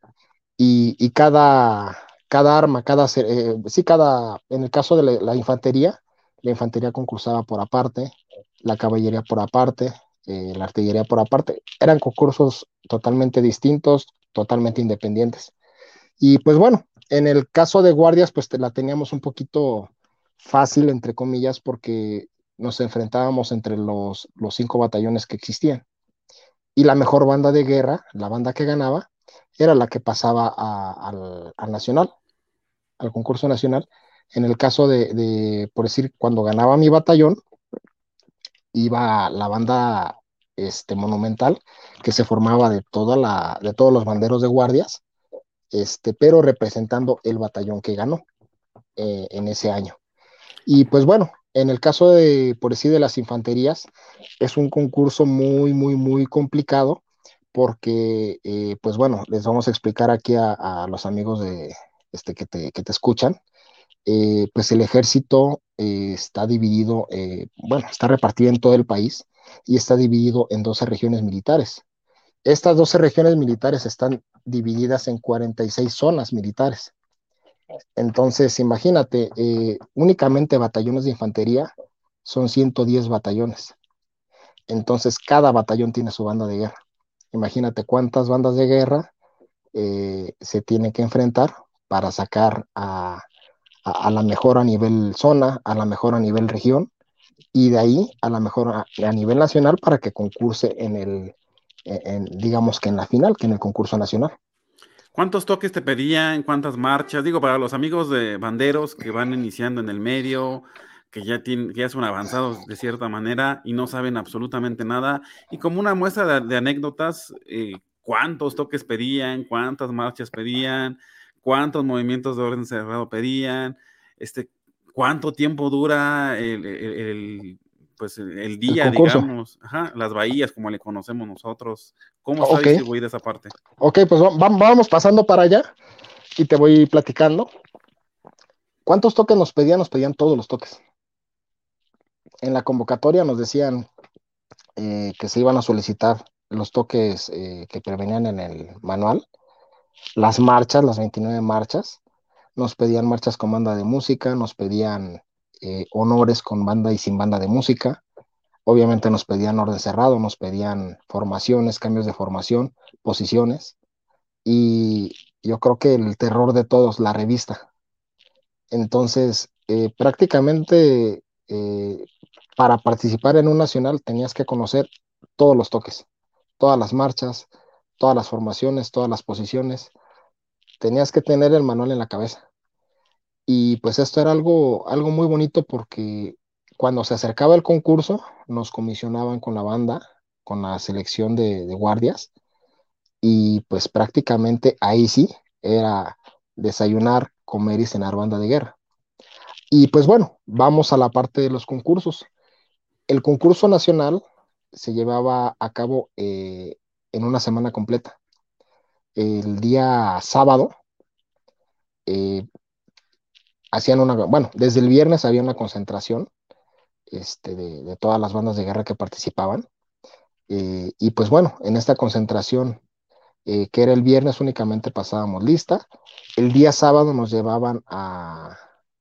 y, cada, cada arma, cada, sí, cada, en el caso de la infantería, la infantería concursaba por aparte, la caballería por aparte, eh, la artillería por aparte. Eran concursos totalmente distintos, totalmente independientes. Y pues bueno, en el caso de guardias, pues la teníamos un poquito fácil, entre comillas, porque nos enfrentábamos entre los, los cinco batallones que existían. Y la mejor banda de guerra, la banda que ganaba, era la que pasaba al, al, nacional, al concurso nacional. En el caso de, de, por decir, cuando ganaba mi batallón, iba la banda este, monumental que se formaba de, toda la, de todos los banderos de guardias, este, pero representando el batallón que ganó eh, en ese año. Y pues bueno, en el caso de, por decir, de las infanterías, es un concurso muy, muy, muy complicado porque, eh, pues bueno, les vamos a explicar aquí a, los amigos de, este, que, te, que te escuchan, eh, pues el ejército eh, está dividido, bueno, está repartido en todo el país y está dividido en 12 regiones militares. Estas 12 regiones militares están divididas en 46 zonas militares. Entonces, imagínate, únicamente batallones de infantería son 110 batallones. Entonces, cada batallón tiene su banda de guerra. Imagínate cuántas bandas de guerra se tienen que enfrentar para sacar a, la mejor a nivel zona, a la mejor a nivel región y de ahí a la mejor a, nivel nacional para que concurse en el, digamos que en la final, que en el concurso nacional. ¿Cuántos toques te pedían? ¿Cuántas marchas? Digo, para los amigos de banderos que van iniciando en el medio, que ya, tienen, que ya son avanzados de cierta manera y no saben absolutamente nada. Y como una muestra de, anécdotas, eh, ¿cuántos toques pedían? ¿Cuántas marchas pedían? cuántos movimientos de orden cerrado pedían, este, cuánto tiempo dura el, pues el día, digamos, las bahías como le conocemos nosotros. ¿Cómo está distribuida esa parte? Ok, pues vamos pasando para allá y te voy platicando. ¿Cuántos toques nos pedían? Nos pedían todos los toques. En la convocatoria nos decían eh, que se iban a solicitar los toques eh, que prevenían en el manual las marchas, las 29 marchas, nos pedían marchas con banda de música, nos pedían eh, honores con banda y sin banda de música, obviamente nos pedían orden cerrado, nos pedían formaciones, cambios de formación, posiciones, y yo creo que el terror de todos, la revista. Entonces, eh, prácticamente eh, para participar en un nacional tenías que conocer todos los toques, todas las marchas, todas las formaciones, todas las posiciones. Tenías que tener el manual en la cabeza. Y pues esto era algo, algo muy bonito porque cuando se acercaba el concurso, nos comisionaban con la banda, con la selección de, guardias, y pues prácticamente ahí sí era desayunar, comer y cenar banda de guerra. Y pues bueno, vamos a la parte de los concursos. El concurso nacional se llevaba a cabo eh, en una semana completa. El día sábado eh, hacían una, bueno, desde el viernes había una concentración este, de, todas las bandas de guerra que participaban. Eh, y pues bueno, en esta concentración, eh, que era el viernes, únicamente pasábamos lista. El día sábado nos llevaban a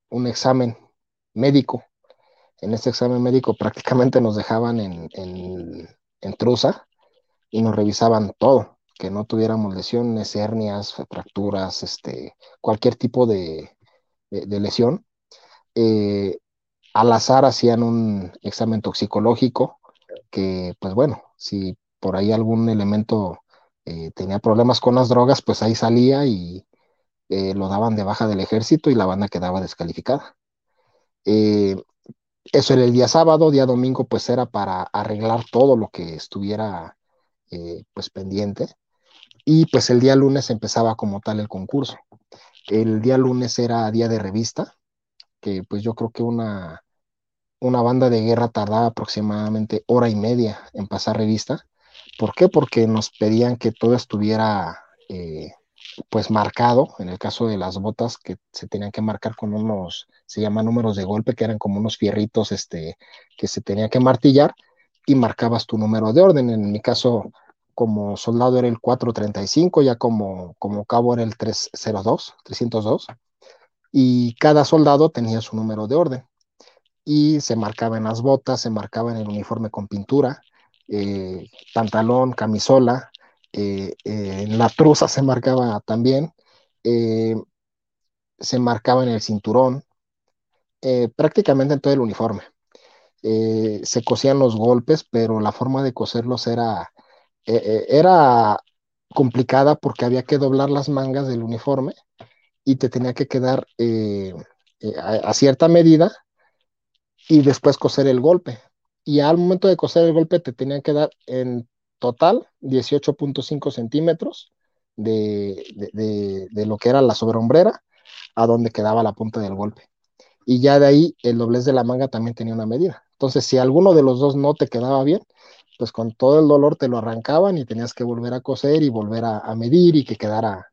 un examen médico. En este examen médico prácticamente nos dejaban en, en, en truza y nos revisaban todo, que no tuviéramos lesiones, hernias, fracturas, este, cualquier tipo de, de, de lesión. Eh, al azar hacían un examen toxicológico que, pues bueno, si por ahí algún elemento eh, tenía problemas con las drogas, pues ahí salía y eh, lo daban de baja del ejército y la banda quedaba descalificada. Eh, eso era el día sábado, día domingo pues era para arreglar todo lo que estuviera eh, pues pendiente y pues el día lunes empezaba como tal el concurso. El día lunes era día de revista, que pues yo creo que una, una banda de guerra tardaba aproximadamente hora y media en pasar revista. ¿Por qué? Porque nos pedían que todo estuviera eh, pues marcado, en el caso de las botas que se tenían que marcar con unos, se llaman números de golpe, que eran como unos fierritos este, que se tenían que martillar y marcabas tu número de orden. En mi caso, como soldado era el 435, ya como, como cabo era el 302, 302, y cada soldado tenía su número de orden. Y se marcaba en las botas, se marcaba en el uniforme con pintura, eh, pantalón, camisola, eh, eh, en la truza se marcaba también, se marcaba en el cinturón, prácticamente en todo el uniforme. Se cosían los golpes, pero la forma de coserlos era, era complicada porque había que doblar las mangas del uniforme y te tenía que quedar a, a cierta medida y después coser el golpe. Y al momento de coser el golpe te tenían que dar en total 18.5 centímetros de, de, de, de, lo que era la sobrehombrera a donde quedaba la punta del golpe. Y ya de ahí el doblez de la manga también tenía una medida. Entonces, si alguno de los dos no te quedaba bien, pues con todo el dolor te lo arrancaban y tenías que volver a coser y volver a, medir y que quedara,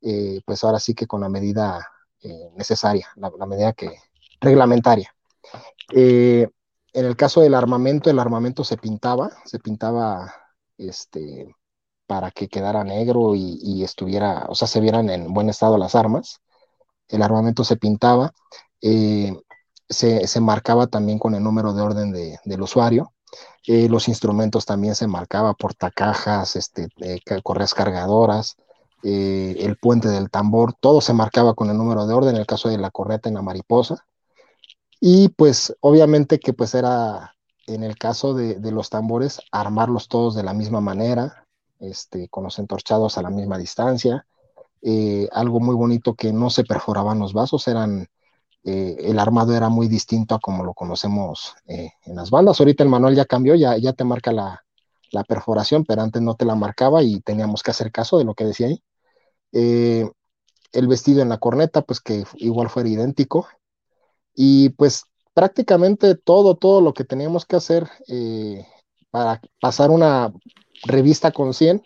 eh, pues ahora sí que con la medida eh, necesaria, la, la, medida que reglamentaria. Eh, en el caso del armamento, el armamento se pintaba, se pintaba este, para que quedara negro y, y, estuviera, o sea, se vieran en buen estado las armas. El armamento se pintaba, eh, se, se, marcaba también con el número de orden de, del usuario. Eh, los instrumentos también se marcaba portacajas, este, eh, correas cargadoras, eh, el puente del tambor, todo se marcaba con el número de orden, en el caso de la correta en la mariposa. Y pues obviamente que pues era en el caso de, de, los tambores, armarlos todos de la misma manera, este, con los entorchados a la misma distancia. Eh, algo muy bonito que no se perforaban los vasos, eran, eh, el armado era muy distinto a como lo conocemos eh, en las bandas. Ahorita el manual ya cambió, ya, ya te marca la, perforación, pero antes no te la marcaba y teníamos que hacer caso de lo que decía ahí. Eh, el vestido en la corneta, pues que igual fuera idéntico. Y pues prácticamente todo, todo lo que teníamos que hacer para pasar una revista con 100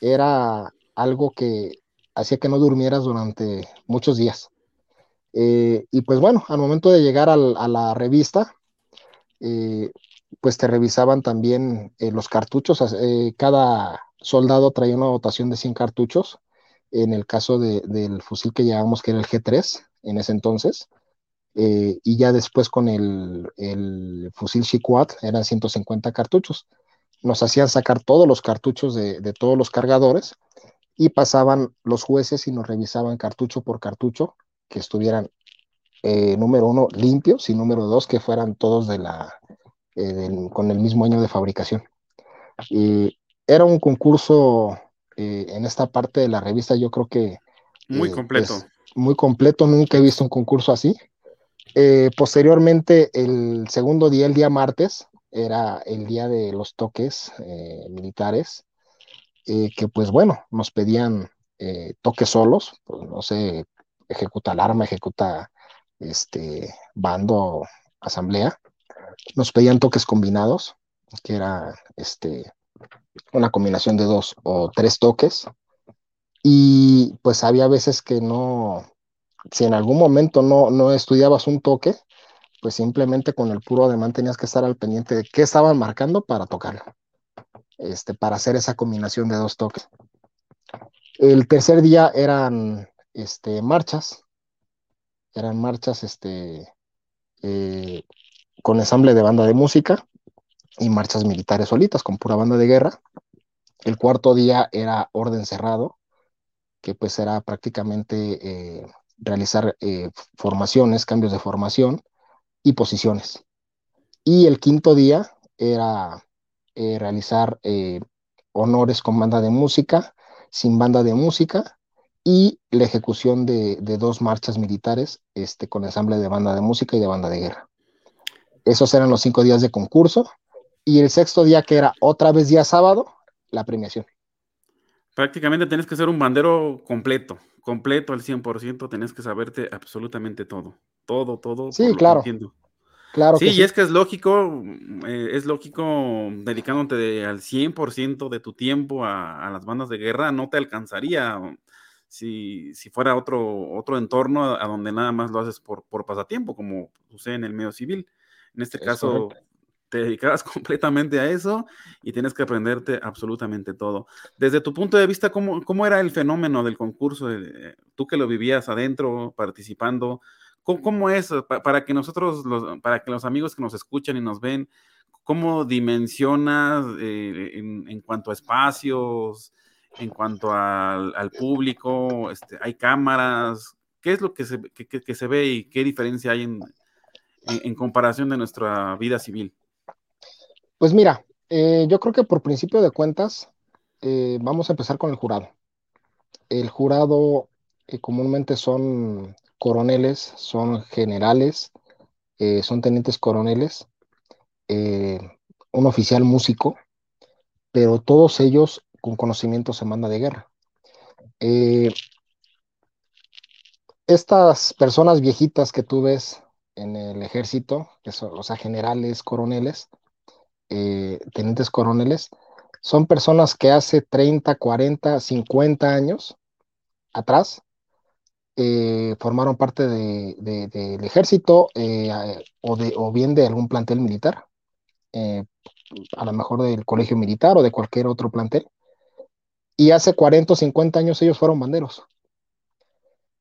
era algo que hacía que no durmieras durante muchos días. Eh, y pues bueno, al momento de llegar a la revista, eh, pues te revisaban también eh, los cartuchos. Cada soldado traía una dotación de 100 cartuchos. En el caso de, del fusil que llevábamos, que era el G3 en ese entonces, y ya después con el, fusil Chiquat eran 150 cartuchos. Nos hacían sacar todos los cartuchos de, todos los cargadores y pasaban los jueces y nos revisaban cartucho por cartucho que estuvieran eh, número uno, limpios y número dos, que fueran todos de la, eh, con el mismo año de fabricación. Y era un concurso eh, en esta parte de la revista, yo creo que... Muy completo. Muy completo, nunca he visto un concurso así. posteriormente, el segundo día, el día martes, era el día de los toques militares, que pues bueno, nos pedían toques solos, pues no sé, ejecuta alarma, ejecuta este, bando, asamblea, nos pedían toques combinados, que era este, una combinación de dos o tres toques. Y pues había veces que no, si en algún momento no, no estudiabas un toque, pues simplemente con el puro ademán tenías que estar al pendiente de qué estaban marcando para tocarlo, este, para hacer esa combinación de dos toques. El tercer día eran este, marchas, eran marchas este, eh, con ensamble de banda de música y marchas militares solitas con pura banda de guerra. El cuarto día era orden cerrado, que pues era prácticamente eh, realizar eh, formaciones, cambios de formación y posiciones. Y el quinto día era realizar honores con banda de música, sin banda de música y la ejecución de, dos marchas militares este, con ensamble de banda de música y de banda de guerra. Esos eran los cinco días de concurso. Y el sexto día, que era otra vez día sábado, la premiación. Prácticamente tenés que ser un bandero completo, completo al 100%, tenés que saberte absolutamente todo, todo, todo. Sí, claro. Claro sí, y es que es lógico, eh, es lógico dedicándote al 100% de tu tiempo a, a, las bandas de guerra, no te alcanzaría si, fuera otro, otro entorno a, donde nada más lo haces por, por pasatiempo, como sucede en el medio civil. En este caso, te dedicabas completamente a eso y tienes que aprenderte absolutamente todo. Desde tu punto de vista, ¿cómo, cómo era el fenómeno del concurso? Eh, tú que lo vivías adentro, participando, ¿cómo, es para que nosotros, los, para que los amigos que nos escuchan y nos ven, cómo dimensionas eh, en, en, cuanto a espacios, en cuanto al, público, este, hay cámaras, ¿qué es lo que se, ve y qué diferencia hay en, en, comparación de nuestra vida civil? Pues mira, eh, yo creo que por principio de cuentas, eh, vamos a empezar con el jurado. El jurado eh, comúnmente son coroneles, son generales, son tenientes coroneles, un oficial músico, pero todos ellos con conocimientos en banda de guerra. Eh, estas personas viejitas que tú ves en el ejército, que son, o sea, generales, coroneles, eh, tenientes coroneles, son personas que hace 30, 40, 50 años atrás eh, formaron parte del ejército o, o bien de algún plantel militar, a lo mejor del colegio militar o de cualquier otro plantel y hace 40 o 50 años ellos fueron banderos.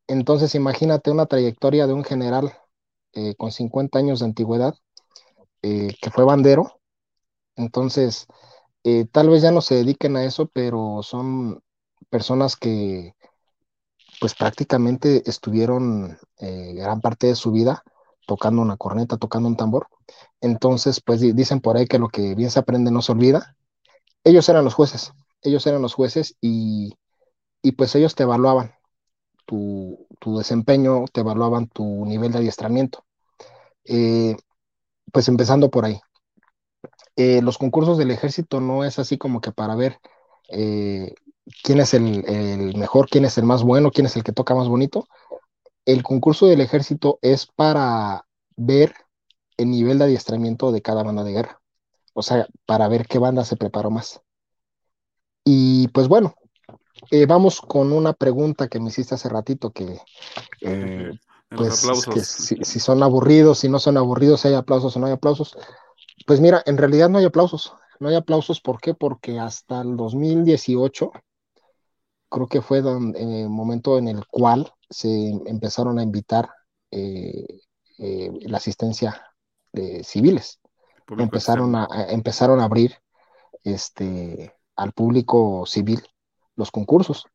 Entonces imagínate una trayectoria de un general eh, con 50 años de antigüedad eh, que fue bandero. Entonces, eh, tal vez ya no se dediquen a eso, pero son personas que pues prácticamente estuvieron gran parte de su vida tocando una corneta, tocando un tambor. Entonces, pues dicen por ahí que lo que bien se aprende no se olvida. Ellos eran los jueces ellos eran los jueces y, pues ellos te evaluaban tu, desempeño, te evaluaban tu nivel de adiestramiento. Eh, pues empezando por ahí. Eh, los concursos del ejército no es así como que para ver eh, quién es el, el, mejor, quién es el más bueno, quién es el que toca más bonito. El concurso del ejército es para ver el nivel de adiestramiento de cada banda de guerra. O sea, para ver qué banda se preparó más. Y pues bueno, eh, vamos con una pregunta que me hiciste hace ratito que, eh, pues, si, son aburridos, si no son aburridos, si hay aplausos o no hay aplausos. Pues mira, en realidad no hay aplausos. No hay aplausos, ¿por qué? Porque hasta el 2018 creo que fue el eh, momento en el cual se empezaron a invitar la asistencia de civiles. Empezaron a, empezaron a abrir este al público civil los concursos.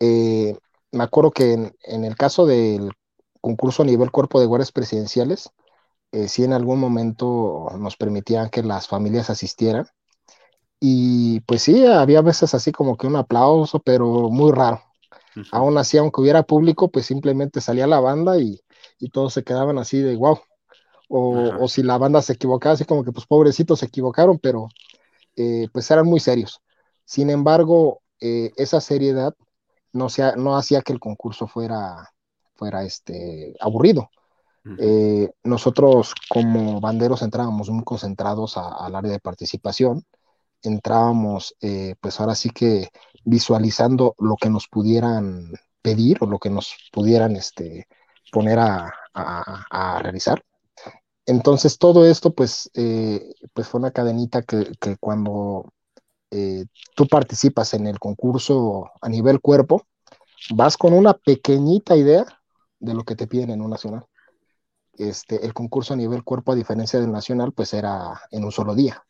Eh, me acuerdo que en, el caso del concurso a nivel cuerpo de guardias presidenciales, eh, sí en algún momento nos permitían que las familias asistieran. Y pues sí, había veces así como que un aplauso, pero muy raro. Aún así, aunque hubiera público, pues simplemente salía la banda y, y todos se quedaban así de wow. O, o, si la banda se equivocaba, así como que pues pobrecitos se equivocaron, pero eh, pues eran muy serios. Sin embargo, eh, esa seriedad no, sea, no hacía que el concurso fuera, fuera este, aburrido. Eh, nosotros como banderos entrábamos muy concentrados al área de participación, entrábamos pues ahora sí que visualizando lo que nos pudieran pedir o lo que nos pudieran este, poner a, a, realizar. Entonces todo esto pues, pues fue una cadenita que, que cuando eh, tú participas en el concurso a nivel cuerpo, vas con una pequeñita idea de lo que te piden en un nacional. Este, el concurso a nivel cuerpo, a diferencia del nacional, pues era en un solo día.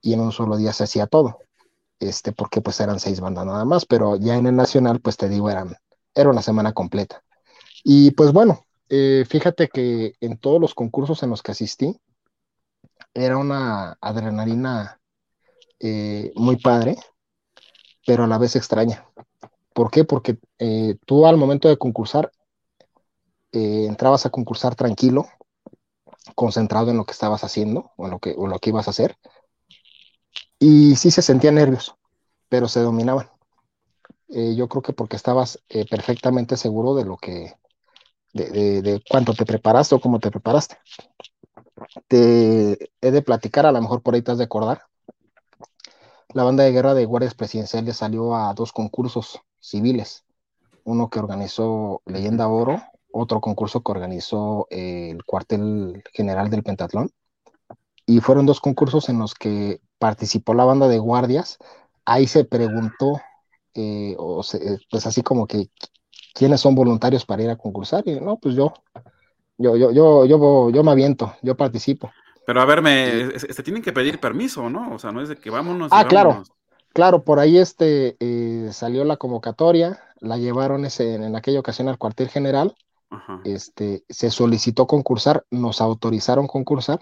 Y en un solo día se hacía todo. Este, porque pues eran seis bandas nada más, pero ya en el nacional, pues te digo, eran, era una semana completa. Y pues bueno, eh, fíjate que en todos los concursos en los que asistí, era una adrenalina eh, muy padre, pero a la vez extraña. ¿Por qué? Porque eh, tú al momento de concursar, entrabas a concursar tranquilo, concentrado en lo que estabas haciendo o en lo que, o lo que ibas a hacer, y sí se sentían nervios, pero se dominaban. yo creo que porque estabas perfectamente seguro de lo que, de, de, cuánto te preparaste o cómo te preparaste. Te he de platicar, a lo mejor por ahí te has de acordar, la banda de guerra de guardias presidenciales salió a dos concursos civiles, uno que organizó Leyenda Oro, otro concurso que organizó eh, el cuartel general del Pentatlón, y fueron dos concursos en los que participó la banda de guardias. Ahí se preguntó, eh, o pues así como que, ¿quiénes son voluntarios para ir a concursar? Y no, pues yo, yo, yo, yo, yo, yo me aviento, yo participo. Pero a ver, me, se tienen que pedir permiso, ¿no? O sea, no es de que vámonos. Ah, claro, claro, por ahí este eh, salió la convocatoria, la llevaron ese, en aquella ocasión al cuartel general, este, se solicitó concursar, nos autorizaron concursar,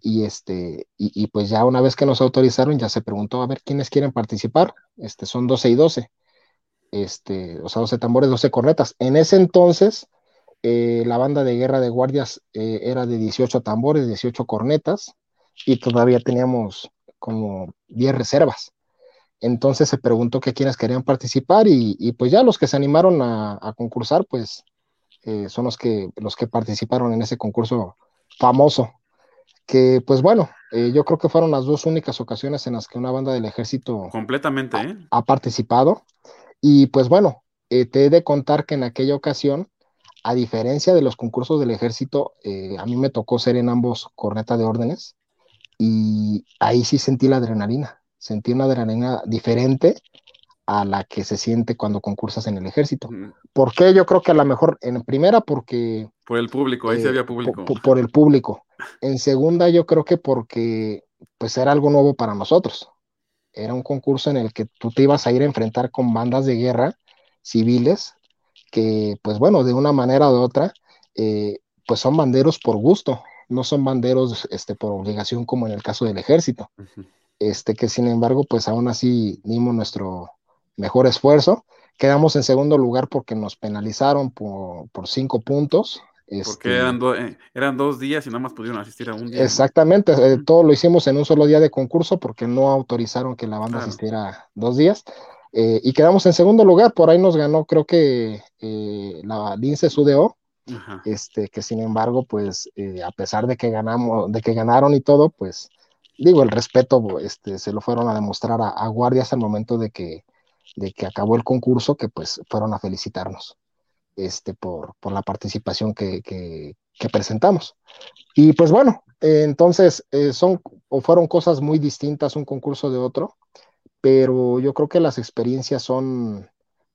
y este, y, pues ya una vez que nos autorizaron, ya se preguntó a ver quiénes quieren participar, este, son 12 y 12, este, o sea, 12 tambores, 12 cornetas. En ese entonces, eh, la banda de guerra de guardias eh, era de 18 tambores, 18 cornetas, y todavía teníamos como 10 reservas. Entonces se preguntó que quienes querían participar y, pues ya los que se animaron a, concursar, pues eh, son los que, los que participaron en ese concurso famoso. Que pues bueno, yo creo que fueron las dos únicas ocasiones en las que una banda del ejército completamente ha, participado. Y pues bueno, te he de contar que en aquella ocasión a diferencia de los concursos del ejército, eh, a mí me tocó ser en ambos corneta de órdenes y ahí sí sentí la adrenalina, sentí una adrenalina diferente a la que se siente cuando concursas en el ejército. ¿Por qué? Yo creo que a lo mejor en primera porque... Por el público, ahí sí eh, había público. Por, el público. En segunda yo creo que porque pues era algo nuevo para nosotros. Era un concurso en el que tú te ibas a ir a enfrentar con bandas de guerra civiles que, pues bueno, de una manera u otra, eh, pues son banderos por gusto, no son banderos este, por obligación como en el caso del ejército. Este, que sin embargo, pues aún así dimos nuestro mejor esfuerzo. Quedamos en segundo lugar porque nos penalizaron por, cinco puntos. Porque este eran, eh, eran, dos días y nada más pudieron asistir a un día. Exactamente, eh, todo lo hicimos en un solo día de concurso porque no autorizaron que la banda asistiera dos días. Eh, y quedamos en segundo lugar, por ahí nos ganó creo que la Lince Sudeo, este, que sin embargo, pues a pesar de que ganamos, de que ganaron y todo, pues digo, el respeto este, se lo fueron a demostrar a, guardias al momento de que, de que acabó el concurso, que pues fueron a felicitarnos este, por, la participación que, presentamos. Y pues bueno, entonces son o fueron cosas muy distintas un concurso de otro pero yo creo que las experiencias son,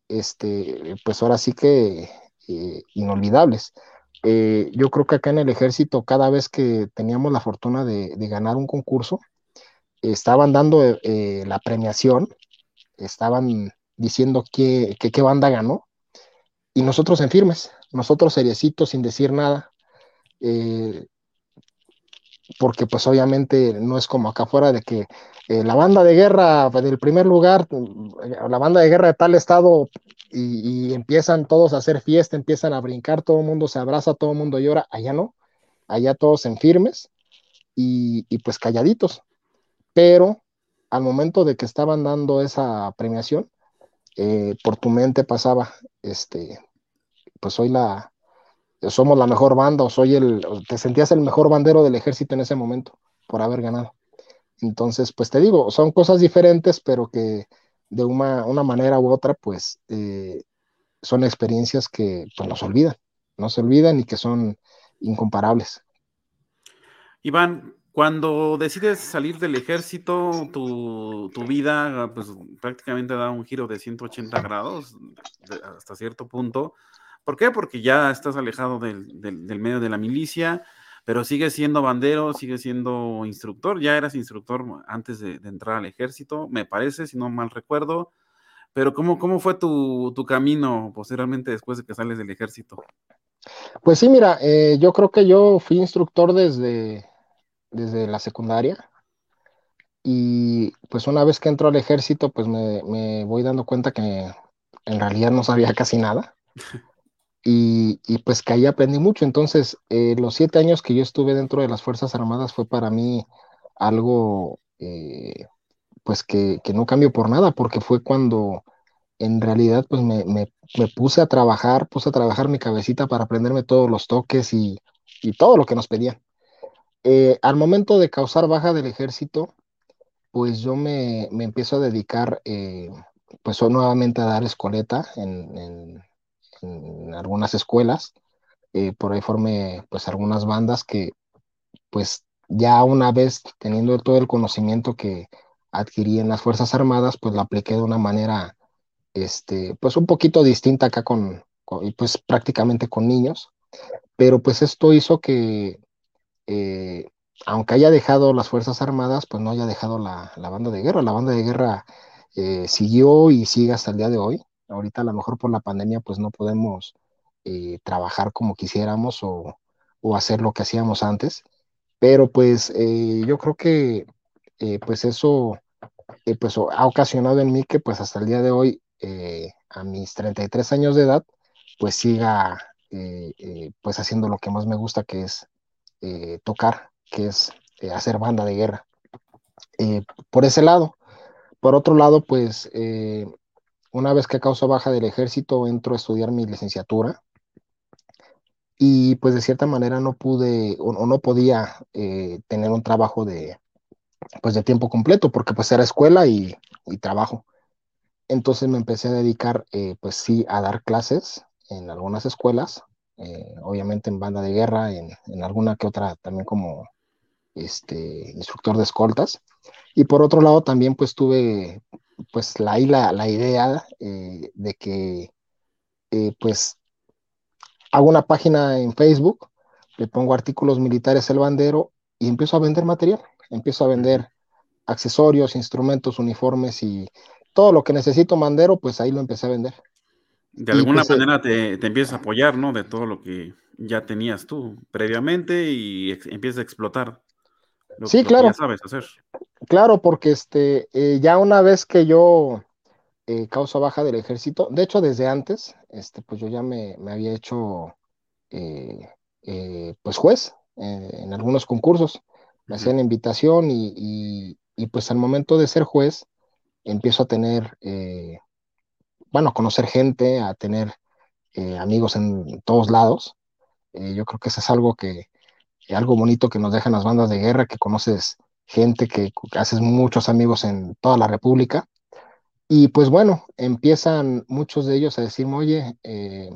este, pues ahora sí que eh, inolvidables. Eh, yo creo que acá en el ejército, cada vez que teníamos la fortuna de, ganar un concurso, estaban dando eh, la premiación, estaban diciendo qué, qué banda ganó, y nosotros en firmes, nosotros seriecitos sin decir nada, eh, porque pues obviamente no es como acá afuera de que eh, la banda de guerra del primer lugar, la banda de guerra de tal estado y, y, empiezan todos a hacer fiesta, empiezan a brincar, todo el mundo se abraza, todo el mundo llora, allá no, allá todos en firmes y, y pues calladitos, pero al momento de que estaban dando esa premiación, eh, por tu mente pasaba, este, pues soy la, somos la mejor banda o soy el, te sentías el mejor bandero del ejército en ese momento por haber ganado. Entonces, pues te digo, son cosas diferentes, pero que de una, una manera u otra, pues eh, son experiencias que pues, no se olvidan, no se olvidan y que son incomparables. Iván, cuando decides salir del ejército, tu, tu, vida pues prácticamente da un giro de 180 grados hasta cierto punto. ¿Por qué? Porque ya estás alejado del, del, medio de la milicia, pero sigues siendo bandero, sigues siendo instructor. Ya eras instructor antes de, de entrar al ejército, me parece, si no mal recuerdo. Pero ¿cómo, cómo fue tu, tu, camino posteriormente después de que sales del ejército? Pues sí, mira, eh, yo creo que yo fui instructor desde, desde la secundaria. Y pues una vez que entro al ejército, pues me, me voy dando cuenta que en realidad no sabía casi nada. Y, y, pues que ahí aprendí mucho. Entonces, eh, los siete años que yo estuve dentro de las Fuerzas Armadas fue para mí algo, eh, pues que, que, no cambio por nada, porque fue cuando en realidad pues me, me, me, puse a trabajar, puse a trabajar mi cabecita para aprenderme todos los toques y, y todo lo que nos pedían. Eh, al momento de causar baja del ejército, pues yo me, me empiezo a dedicar, eh, pues nuevamente a dar escoleta en, en, algunas escuelas. Eh, por ahí formé pues algunas bandas que pues ya una vez teniendo todo el conocimiento que adquirí en las Fuerzas Armadas, pues lo apliqué de una manera, este, pues un poquito distinta acá con, con pues prácticamente con niños, pero pues esto hizo que eh, aunque haya dejado las Fuerzas Armadas, pues no haya dejado la, la banda de guerra. La banda de guerra eh, siguió y sigue hasta el día de hoy. Ahorita a lo mejor por la pandemia pues no podemos eh, trabajar como quisiéramos o, o, hacer lo que hacíamos antes, pero pues yo creo que pues eso pues ha ocasionado en mí que pues hasta el día de hoy, a mis 33 años de edad, pues siga pues haciendo lo que más me gusta, que es eh, tocar, que es eh, hacer banda de guerra. Eh, por ese lado. Por otro lado, pues una vez que causa baja del ejército, entro a estudiar mi licenciatura y pues de cierta manera no pude o, no podía tener un trabajo de, pues de tiempo completo porque pues era escuela y trabajo. Entonces me empecé a dedicar pues sí a dar clases en algunas escuelas eh, obviamente en banda de guerra, en, en, alguna que otra también como este, instructor de escoltas. Y por otro lado también pues tuve pues la, la, la idea eh, de que eh, pues hago una página en Facebook, le pongo artículos militares el bandero y empiezo a vender material, empiezo a vender accesorios, instrumentos, uniformes y todo lo que necesito bandero, pues ahí lo empecé a vender. De alguna pues, manera te, te, empiezas a apoyar, ¿no? De todo lo que ya tenías tú previamente y ex, empiezas a explotar. Lo, sí, lo claro. Que ya sabes hacer. Claro, porque este, eh, ya una vez que yo eh, causa baja del ejército, de hecho desde antes, este, pues yo ya me, me había hecho eh, pues juez en algunos concursos. Me uh -huh. hacían invitación y, y, y, pues al momento de ser juez empiezo a tener bueno, conocer gente, a tener eh, amigos en todos lados. Eh, yo creo que eso es algo que, algo bonito que nos dejan las bandas de guerra, que conoces gente, que haces muchos amigos en toda la República. Y pues bueno, empiezan muchos de ellos a decirme, oye, eh,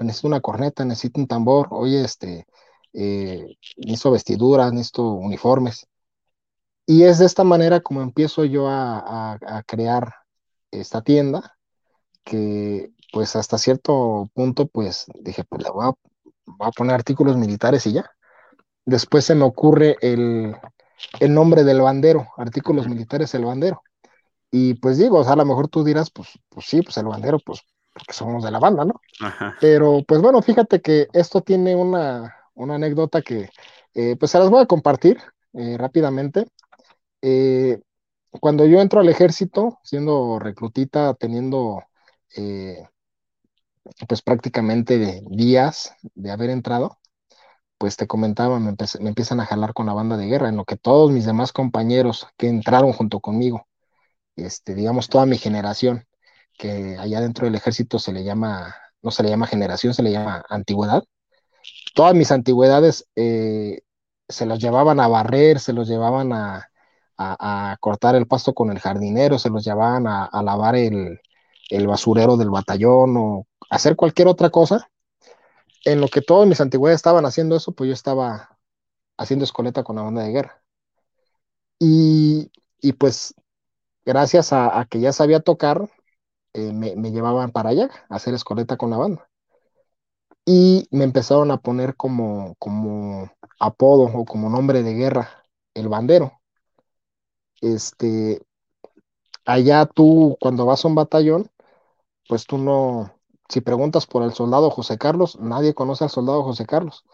necesito una corneta, necesito un tambor, oye, este, eh, necesito vestiduras, necesito uniformes. Y es de esta manera como empiezo yo a, a, a crear esta tienda, que pues hasta cierto punto pues dije pues le voy a, voy a, poner artículos militares y ya. Después se me ocurre el, el nombre del bandero, artículos militares el bandero. Y pues digo, o sea, a lo mejor tú dirás, pues, pues sí, pues el bandero, pues, porque somos de la banda, ¿no? Ajá. Pero pues bueno, fíjate que esto tiene una, una anécdota que eh, pues se las voy a compartir eh, rápidamente. Eh, cuando yo entro al ejército, siendo reclutita, teniendo pues prácticamente días de haber entrado, pues te comentaba, me, empiezan a jalar con la banda de guerra, en lo que todos mis demás compañeros que entraron junto conmigo, este, digamos, toda mi generación, que allá dentro del ejército se le llama, no se le llama generación, se le llama antigüedad. Todas mis antigüedades eh, se los llevaban a barrer, se los llevaban a, cortar el pasto con el jardinero, se los llevaban a, a lavar el, el basurero del batallón o hacer cualquier otra cosa. En lo que todos mis antigüedades estaban haciendo eso, pues yo estaba haciendo escoleta con la banda de guerra. Y, y pues gracias a, que ya sabía tocar, eh, me, me, llevaban para allá a hacer escoleta con la banda. Y me empezaron a poner como, como apodo o como nombre de guerra el bandero. Este, allá tú cuando vas a un batallón, pues tú no, si preguntas por el soldado José Carlos, nadie conoce al soldado José Carlos,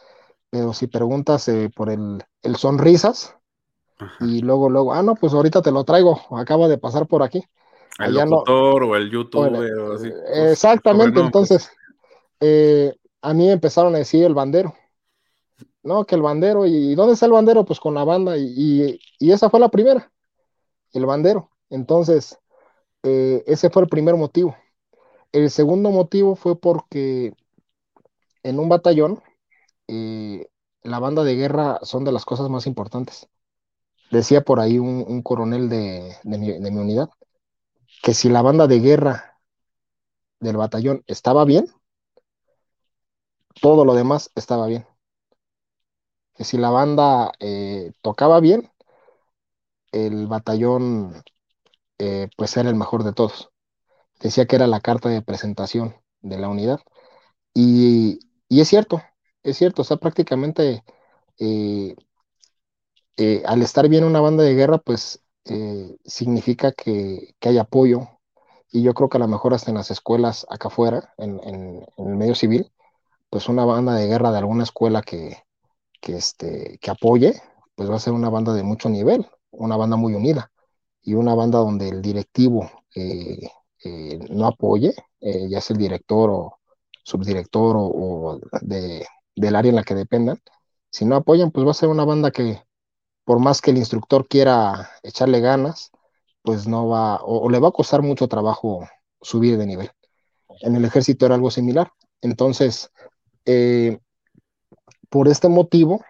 pero si preguntas eh, por el, el sonrisas, Ajá. y luego, luego, ah, no, pues ahorita te lo traigo, acaba de pasar por aquí. El Allá locutor no, o el youtuber. O el, así, pues, exactamente, entonces, eh, a mí empezaron a decir el bandero. No, que el bandero, ¿y dónde está el bandero? Pues con la banda, y, y, y esa fue la primera, el bandero. Entonces, eh, ese fue el primer motivo. El segundo motivo fue porque en un batallón, eh, la banda de guerra son de las cosas más importantes. Decía por ahí un, coronel de, de, mi, de, mi, unidad que si la banda de guerra del batallón estaba bien, todo lo demás estaba bien. Que si la banda eh, tocaba bien, el batallón eh, pues era el mejor de todos decía que era la carta de presentación de la unidad. Y, y es cierto, es cierto, o sea, prácticamente eh, eh, al estar bien una banda de guerra, pues eh, significa que, que, hay apoyo. Y yo creo que a lo mejor hasta en las escuelas acá afuera, en, en, el medio civil, pues una banda de guerra de alguna escuela que, que, este, que apoye, pues va a ser una banda de mucho nivel, una banda muy unida y una banda donde el directivo eh, no apoye, eh, ya sea el director o subdirector o, de, del área en la que dependan, si no apoyan, pues va a ser una banda que por más que el instructor quiera echarle ganas, pues no va, o, o le va a costar mucho trabajo subir de nivel. En el ejército era algo similar. Entonces, eh, por este motivo,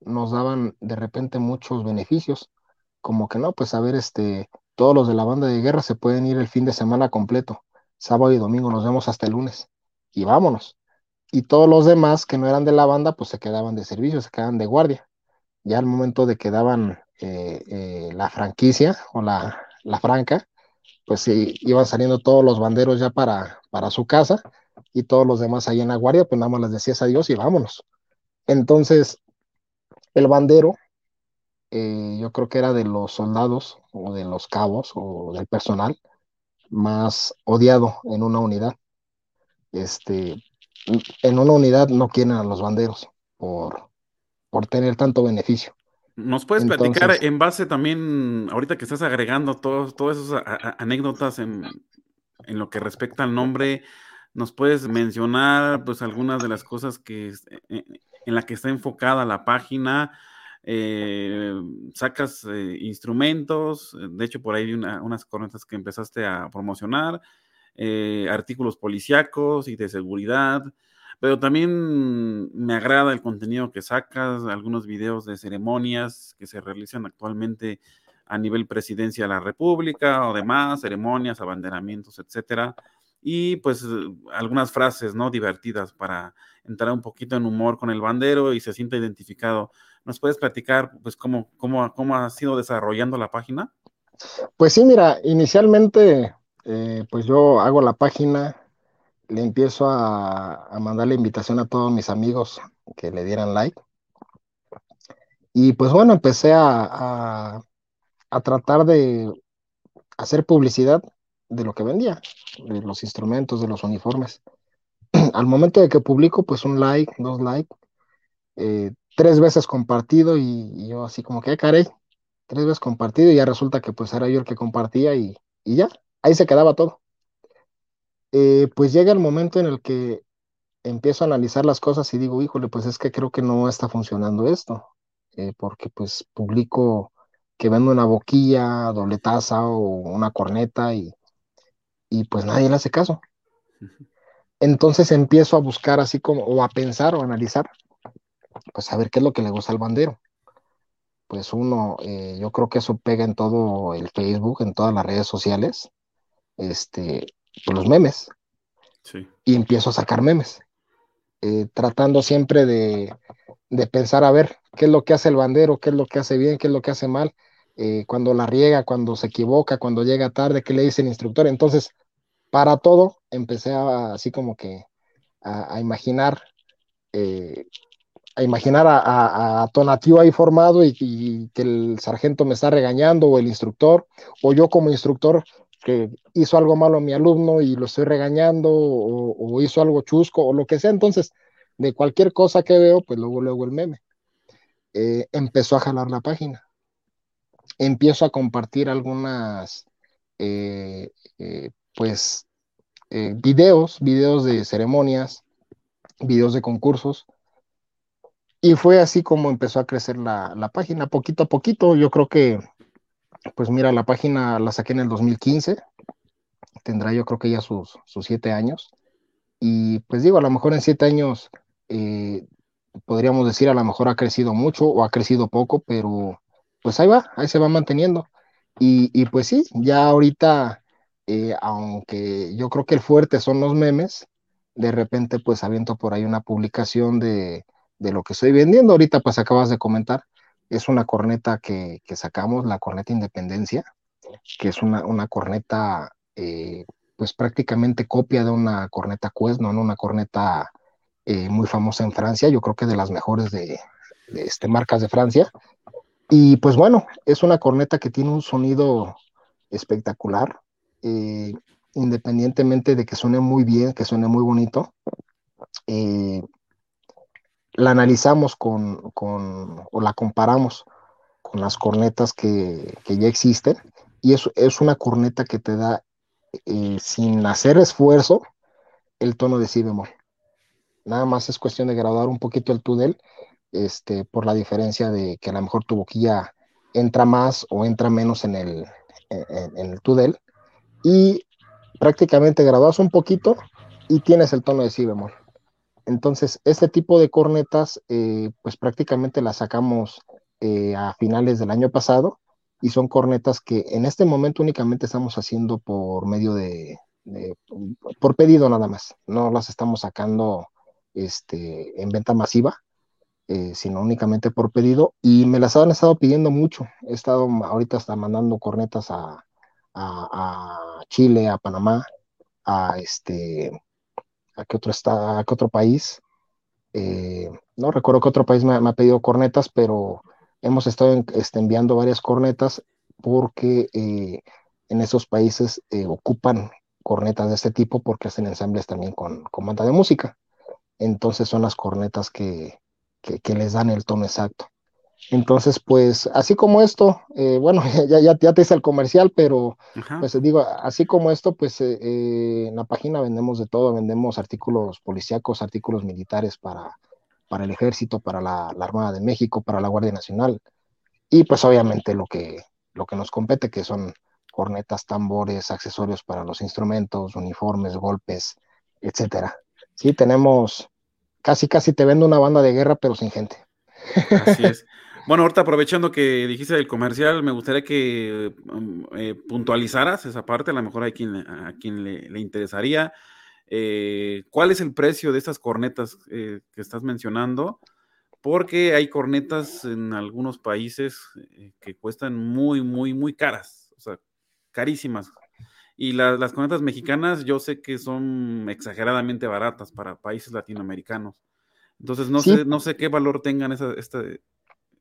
nos daban de repente muchos beneficios, como que no, pues a ver, este, todos los de la banda de guerra se pueden ir el fin de semana completo. Sábado y domingo nos vemos hasta el lunes. Y vámonos. Y todos los demás que no eran de la banda, pues se quedaban de servicio, se quedaban de guardia. Ya al momento de que daban eh, eh, la franquicia o la, la franca, pues sí, iban saliendo todos los banderos ya para, para su casa y todos los demás ahí en la guardia, pues nada más les decías adiós y vámonos. Entonces, el bandero eh, yo creo que era de los soldados o de los cabos o del personal más odiado en una unidad. Este, en una unidad no quieren a los banderos por, por tener tanto beneficio. ¿Nos puedes Entonces, platicar en base también, ahorita que estás agregando todas esas anécdotas en, en, lo que respecta al nombre, nos puedes mencionar pues algunas de las cosas que eh, en la que está enfocada la página, eh, sacas eh, instrumentos, de hecho por ahí hay una, unas cornetas que empezaste a promocionar, eh, artículos policíacos y de seguridad, pero también me agrada el contenido que sacas, algunos videos de ceremonias que se realizan actualmente a nivel presidencia de la República o demás, ceremonias, abanderamientos, etcétera. Y pues algunas frases, ¿no? Divertidas para entrar un poquito en humor con el bandero y se sienta identificado. ¿Nos puedes platicar, pues, cómo, cómo, cómo ha sido desarrollando la página? Pues sí, mira, inicialmente, eh, pues yo hago la página, le empiezo a, a mandar la invitación a todos mis amigos que le dieran like. Y pues bueno, empecé a, a, a tratar de hacer publicidad de lo que vendía, de los instrumentos, de los uniformes. Al momento de que publico, pues un like, dos likes, eh, tres veces compartido y, yo así como que, caray, tres veces compartido y ya resulta que pues era yo el que compartía y, ya, ahí se quedaba todo. Eh, pues llega el momento en el que empiezo a analizar las cosas y digo, híjole, pues es que creo que no está funcionando esto, eh, porque pues publico que vendo una boquilla, doble taza o una corneta y, y pues nadie le hace caso. Entonces empiezo a buscar así como, o a pensar o a analizar, pues a ver qué es lo que le gusta al bandero. Pues uno, eh, yo creo que eso pega en todo el Facebook, en todas las redes sociales, este, pues los memes. Y empiezo a sacar memes. Eh, tratando siempre de, pensar a ver qué es lo que hace el bandero, qué es lo que hace bien, qué es lo que hace mal, eh, cuando la riega, cuando se equivoca, cuando llega tarde, qué le dice el instructor. Entonces, para todo, empecé a, así como que a, imaginar, eh, a imaginar a, a, Tonatiu ahí formado y, que el sargento me está regañando o el instructor, o yo como instructor que hizo algo malo a mi alumno y lo estoy regañando o, hizo algo chusco o lo que sea. Entonces, de cualquier cosa que veo, pues luego, luego el meme. Eh, empezó a jalar la página. Empiezo a compartir algunas, eh, eh, pues, videos, videos de ceremonias, videos de concursos. Y fue así como empezó a crecer la, la página, poquito a poquito. Yo creo que pues mira, la página la saqué en el 2015, tendrá yo creo que ya sus, sus siete años. Y pues digo, a lo mejor en siete años eh, podríamos decir a lo mejor ha crecido mucho o ha crecido poco, pero pues ahí va, ahí se va manteniendo. Y, pues sí, ya ahorita, eh, aunque yo creo que el fuerte son los memes, de repente pues aviento por ahí una publicación de, de lo que estoy vendiendo. Ahorita pues acabas de comentar, es una corneta que, sacamos, la corneta Independencia, que es una, corneta eh, pues prácticamente copia de una corneta Quest, ¿no? Una corneta eh, muy famosa en Francia, yo creo que de las mejores de, este, marcas de Francia. Y pues bueno, es una corneta que tiene un sonido espectacular, eh, independientemente de que suene muy bien, que suene muy bonito la analizamos con, o la comparamos con las cornetas que, ya existen, y es, es, una corneta que te da, eh, sin hacer esfuerzo, el tono de si bemol. Nada más es cuestión de graduar un poquito el túnel, este, por la diferencia de que a lo mejor tu boquilla entra más o entra menos en el, en, en el túnel, y prácticamente graduas un poquito y tienes el tono de si bemol. Entonces, este tipo de cornetas, eh, pues prácticamente las sacamos eh, a finales del año pasado y son cornetas que en este momento únicamente estamos haciendo por medio de, por pedido nada más. No las estamos sacando este, en venta masiva, eh, sino únicamente por pedido. Y me las han estado pidiendo mucho. He estado ahorita hasta mandando cornetas a, a Chile, a Panamá, a este a qué otro, está, a otro país. Eh, no recuerdo qué otro país me, ha pedido cornetas, pero hemos estado este, enviando varias cornetas porque eh, en esos países eh, ocupan cornetas de este tipo porque hacen ensambles también con, con banda de música. Entonces son las cornetas que, que les dan el tono exacto. Entonces, pues, así como esto, eh, bueno, ya, ya, ya, te hice el comercial, pero, pues digo, así como esto, pues eh, eh, en la página vendemos de todo, vendemos artículos policíacos, artículos militares para, para el ejército, para la, Armada de México, para la Guardia Nacional, y pues obviamente lo que, lo que nos compete, que son cornetas, tambores, accesorios para los instrumentos, uniformes, golpes, etcétera. Sí, tenemos, casi, casi te vendo una banda de guerra, pero sin gente. Así es. Bueno, ahorita aprovechando que dijiste del comercial, me gustaría que um, eh, puntualizaras esa parte, a lo mejor hay quien, a quien le, interesaría. Eh, ¿Cuál es el precio de estas cornetas eh, que estás mencionando? Porque hay cornetas en algunos países que cuestan muy, muy, muy caras, o sea, carísimas. Y las cornetas mexicanas yo sé que son exageradamente baratas para países latinoamericanos. Entonces no, sé, no sé qué valor tengan esa, esta,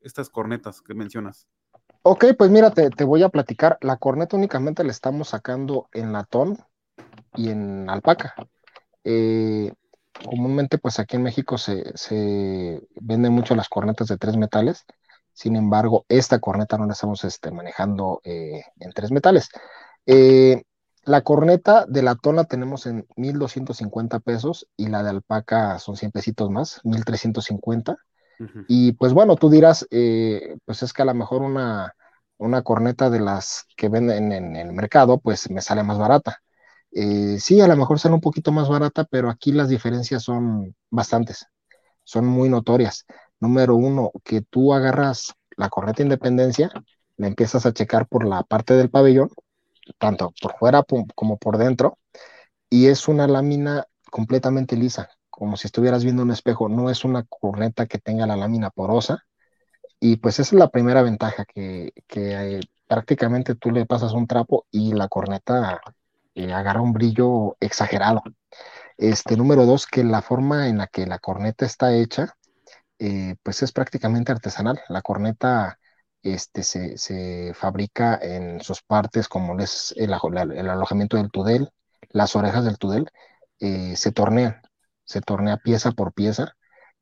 estas cornetas que mencionas? Ok, pues mira, te, voy a platicar. La corneta únicamente la estamos sacando en latón y en alpaca. Eh, comúnmente, pues aquí en México se, se, venden mucho las cornetas de tres metales. Sin embargo, esta corneta no la estamos este, manejando eh, en tres metales. Eh, la corneta de latón la tenemos en 1.250 pesos y la de alpaca son 100 pesitos más, 1.350. Y pues bueno, tú dirás, eh, pues es que a lo mejor una, una corneta de las que venden en, en el mercado, pues me sale más barata. Eh, sí, a lo mejor sale un poquito más barata, pero aquí las diferencias son bastantes, son muy notorias. Número uno, que tú agarras la corneta Independencia, la empiezas a checar por la parte del pabellón, tanto por fuera como por dentro, y es una lámina completamente lisa, como si estuvieras viendo un espejo, no es una corneta que tenga la lámina porosa, y pues esa es la primera ventaja, que, que eh, prácticamente tú le pasas un trapo y la corneta eh, agarra un brillo exagerado. Este, número dos, que la forma en la que la corneta está hecha, eh, pues es prácticamente artesanal. La corneta este, se, se, fabrica en sus partes, como es el, alojamiento del tudel, las orejas del tudel, eh, se tornean, se tornea pieza por pieza.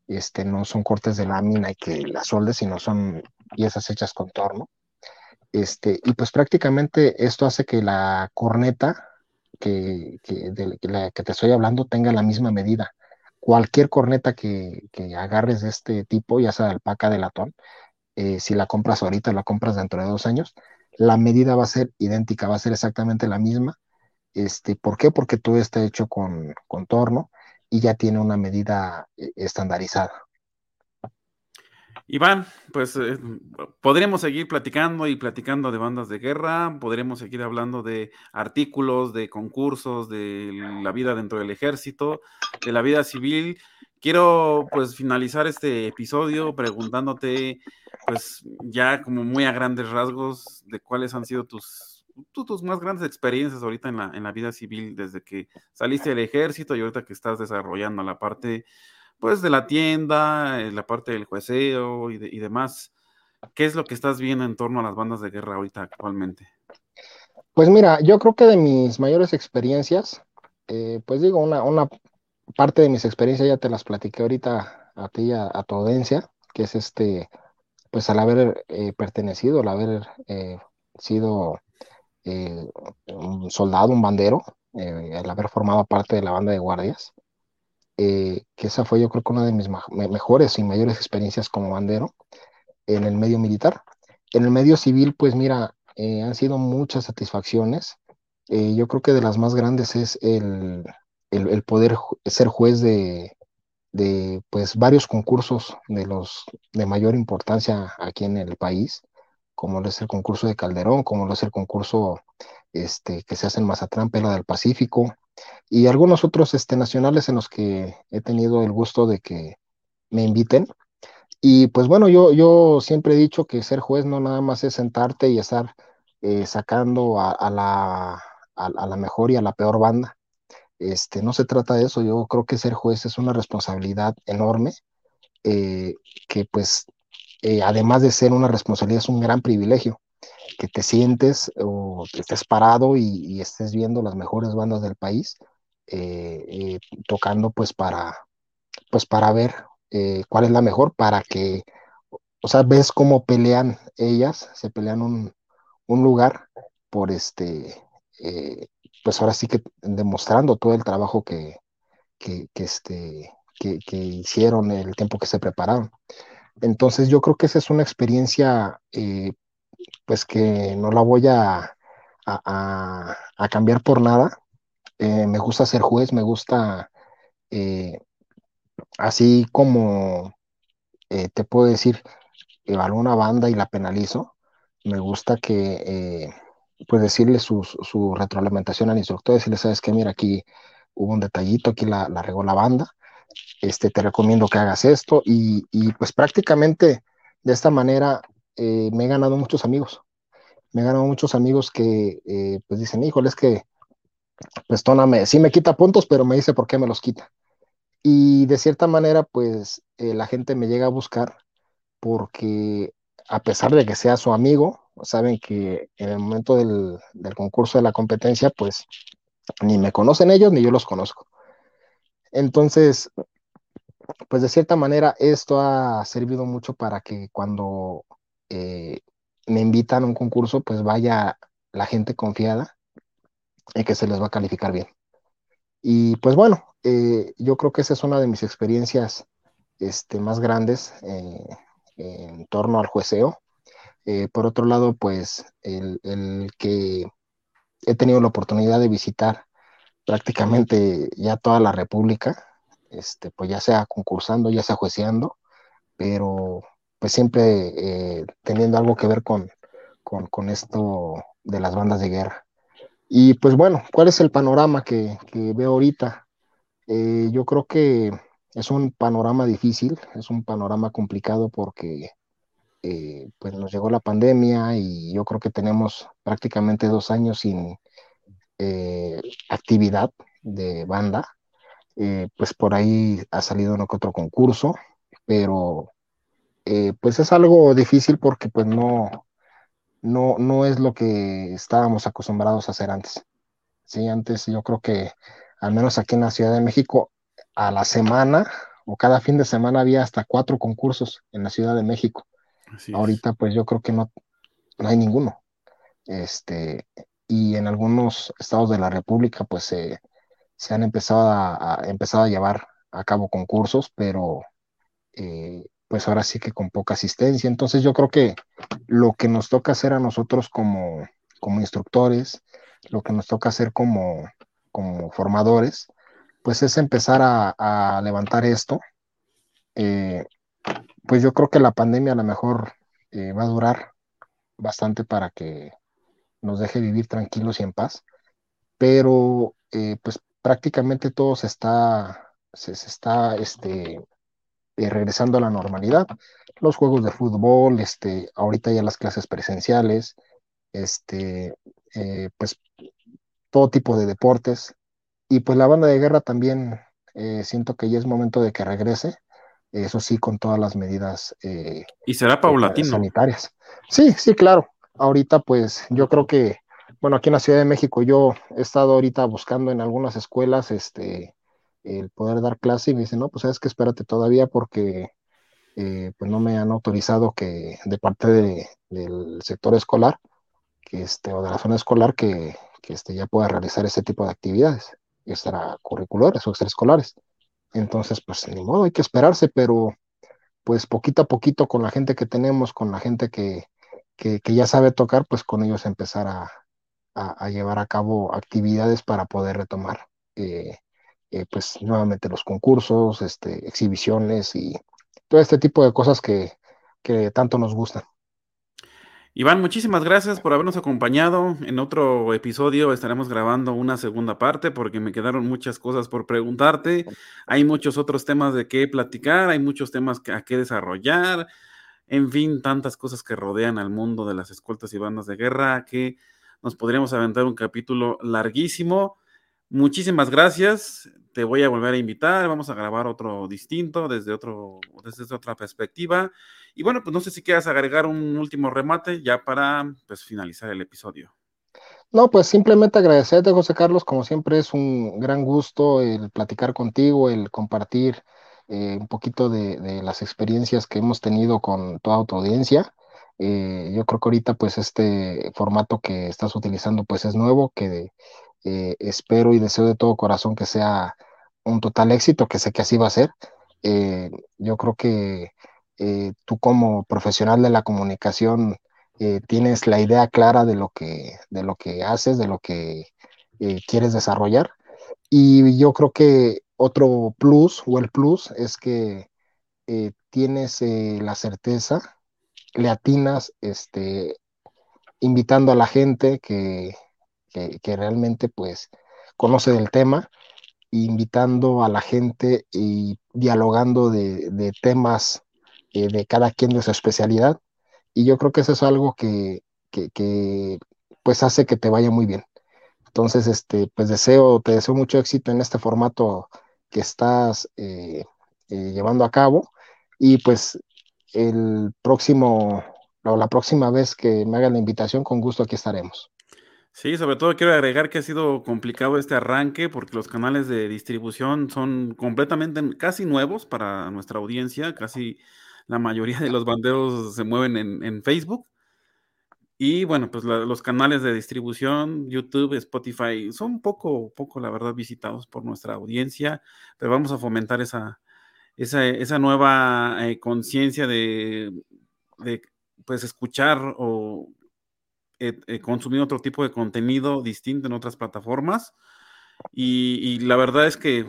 Este, no son cortes de lámina y que la solde, sino son piezas hechas con torno. Este, y pues prácticamente esto hace que la corneta que, que, de la que te estoy hablando tenga la misma medida. Cualquier corneta que, que agarres de este tipo, ya sea de alpaca de latón, eh, si la compras ahorita, la compras dentro de dos años, la medida va a ser idéntica, va a ser exactamente la misma. Este, ¿Por qué? Porque todo está hecho con, con torno y ya tiene una medida eh, estandarizada. Iván, pues eh, podremos seguir platicando y platicando de bandas de guerra, podremos seguir hablando de artículos, de concursos, de la vida dentro del ejército, de la vida civil. Quiero pues finalizar este episodio preguntándote pues ya como muy a grandes rasgos de cuáles han sido tus, tus más grandes experiencias ahorita en la, en la vida civil desde que saliste del ejército y ahorita que estás desarrollando la parte pues de la tienda, eh, la parte del jueceo y, demás. ¿Qué es lo que estás viendo en torno a las bandas de guerra ahorita actualmente? Pues mira, yo creo que de mis mayores experiencias, eh, pues digo, una, una, parte de mis experiencias ya te las platiqué ahorita a ti, a, a tu audiencia, que es este, pues al haber eh, pertenecido, al haber eh, sido un soldado, un bandero, al haber formado parte de la banda de guardias, eh, que esa fue yo creo una de mis mejores y mayores experiencias como bandero en el medio militar. En el medio civil, pues mira, eh, han sido muchas satisfacciones. Eh, yo creo que de las más grandes es el, el, el poder ser juez de, de, pues varios concursos de los de mayor importancia aquí en el país, como lo es el concurso de Calderón, como lo es el concurso este, que se hace en Mazatlán, Pela del Pacífico, y algunos otros este, nacionales en los que he tenido el gusto de que me inviten. Y pues bueno, yo, yo siempre he dicho que ser juez no nada más es sentarte y estar eh, sacando a, la, a, a, la mejor y a la peor banda. Este, no se trata de eso, yo creo que ser juez es una responsabilidad enorme, eh, que pues eh, además de ser una responsabilidad es un gran privilegio que te sientes o que estés parado y, y, estés viendo las mejores bandas del país eh, eh, tocando pues para pues para ver cuál es la mejor para que o sea ves cómo pelean ellas se pelean un, un lugar por este pues ahora sí que demostrando todo el trabajo que, que, este que, hicieron el tiempo que se prepararon entonces yo creo que esa es una experiencia eh, pues que no la voy a, cambiar por nada. Eh, me gusta ser juez, me gusta, eh, así como te puedo decir, evalúo una banda y la penalizo, me gusta que, pues decirle su, su, retroalimentación al instructor, decirle, sabes que mira, aquí hubo un detallito, aquí la, la regó la banda, este, te recomiendo que hagas esto y, pues prácticamente de esta manera eh, me he ganado muchos amigos. Me he ganado muchos amigos que eh, pues dicen, híjole, es que pues Tona me, sí me quita puntos, pero me dice por qué me los quita. Y de cierta manera, pues eh, la gente me llega a buscar porque a pesar de que sea su amigo, saben que en el momento del concurso de la competencia, pues ni me conocen ellos ni yo los conozco. Entonces, pues de cierta manera esto ha servido mucho para que cuando eh, me invitan a un concurso, pues vaya la gente confiada en que se les va a calificar bien. Y pues bueno, eh, yo creo que esa es una de mis experiencias este, más grandes eh, en torno al jueceo. por otro lado, pues el, el que he tenido la oportunidad de visitar prácticamente ya toda la República, este, pues ya sea concursando, ya sea jueceando, pero pues siempre eh, teniendo algo que ver con, con, esto de las bandas de guerra. Y pues bueno, ¿cuál es el panorama que, veo ahorita? Eh, yo creo que es un panorama difícil, es un panorama complicado porque eh, pues nos llegó la pandemia y yo creo que tenemos prácticamente dos años sin actividad de banda. Eh, pues por ahí ha salido uno que otro concurso, pero eh, pues es algo difícil porque pues no, no, no es lo que estábamos acostumbrados a hacer antes. Sí, antes yo creo que al menos aquí en la Ciudad de México a la semana o cada fin de semana había hasta cuatro concursos en la Ciudad de México. Ahorita pues yo creo que no, no hay ninguno. Este, y en algunos estados de la República pues se se han empezado a, empezado a llevar a cabo concursos, pero eh, pues ahora sí que con poca asistencia. Entonces yo creo que lo que nos toca hacer a nosotros como, como instructores, lo que nos toca hacer como, como formadores, pues es empezar a, levantar esto. Eh, pues yo creo que la pandemia a lo mejor eh, va a durar bastante para que nos deje vivir tranquilos y en paz, pero pues prácticamente todo se está, se, está este, eh, regresando a la normalidad. Los juegos de fútbol, este, ahorita ya las clases presenciales, este, eh, pues todo tipo de deportes. Y pues la banda de guerra también eh, siento que ya es momento de que regrese, eso sí, con todas las medidas. y será paulatino. Sanitarias. Sí, sí, claro. Ahorita pues yo creo que bueno, aquí en la Ciudad de México yo he estado ahorita buscando en algunas escuelas este, el poder dar clase y me dicen, no, pues sabes que espérate todavía porque eh, pues no me han autorizado que de parte del sector escolar que este, o de la zona escolar que, que este, ya pueda realizar ese tipo de actividades, extracurriculares o extraescolares. Entonces, pues ni modo, hay que esperarse, pero pues poquito a poquito con la gente que tenemos, con la gente que, que, ya sabe tocar, pues con ellos empezar a, a, llevar a cabo actividades para poder retomar eh, eh, pues nuevamente los concursos, este, exhibiciones y todo este tipo de cosas que, que tanto nos gustan. Iván, muchísimas gracias por habernos acompañado. En otro episodio estaremos grabando una segunda parte porque me quedaron muchas cosas por preguntarte. Hay muchos otros temas de qué platicar, hay muchos temas a qué desarrollar. En fin, tantas cosas que rodean al mundo de las escoltas y bandas de guerra que nos podríamos aventar un capítulo larguísimo. Muchísimas gracias. Te voy a volver a invitar. Vamos a grabar otro distinto desde, otro, desde otra perspectiva. Y bueno, pues no sé si quieras agregar un último remate ya para pues, finalizar el episodio. No, pues simplemente agradecerte, José Carlos. Como siempre es un gran gusto el platicar contigo, el compartir eh, un poquito de, las experiencias que hemos tenido con toda tu audiencia. Eh, yo creo que ahorita pues este formato que estás utilizando pues es nuevo, que eh, espero y deseo de todo corazón que sea un total éxito, que sé que así va a ser. Yo creo que tú como profesional de la comunicación tienes la idea clara de lo que, de lo que haces, de lo que quieres desarrollar. Y yo creo que otro plus o el plus es que tienes la certeza le atinas este, invitando a la gente que, que, realmente pues conoce del tema, invitando a la gente y dialogando de, temas eh, de cada quien de su especialidad. Y yo creo que eso es algo que, que, pues hace que te vaya muy bien. Entonces, este, pues deseo, te deseo mucho éxito en este formato que estás eh, eh, llevando a cabo y pues el próximo la próxima vez que me hagan la invitación, con gusto aquí estaremos. Sí, sobre todo quiero agregar que ha sido complicado este arranque porque los canales de distribución son completamente casi nuevos para nuestra audiencia, casi la mayoría de los banderos se mueven en, Facebook. Y bueno, pues los canales de distribución, YouTube, Spotify, son poco, poco, la verdad, visitados por nuestra audiencia, pero vamos a fomentar esa, esa, nueva eh, conciencia de, pues, escuchar o eh, eh, consumir otro tipo de contenido distinto en otras plataformas. Y, la verdad es que,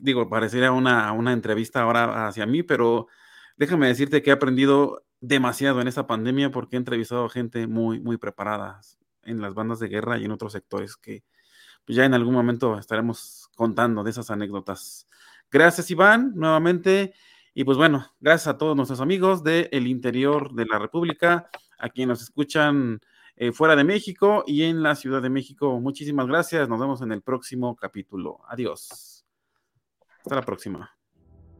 digo, parecería una, una, entrevista ahora hacia mí, pero déjame decirte que he aprendido demasiado en esta pandemia porque he entrevistado a gente muy, muy preparada en las bandas de guerra y en otros sectores que pues, ya en algún momento estaremos contando de esas anécdotas. Gracias, Iván, nuevamente. Y pues bueno, gracias a todos nuestros amigos del interior de la República, a quienes nos escuchan eh, fuera de México y en la Ciudad de México. Muchísimas gracias. Nos vemos en el próximo capítulo. Adiós. Hasta la próxima.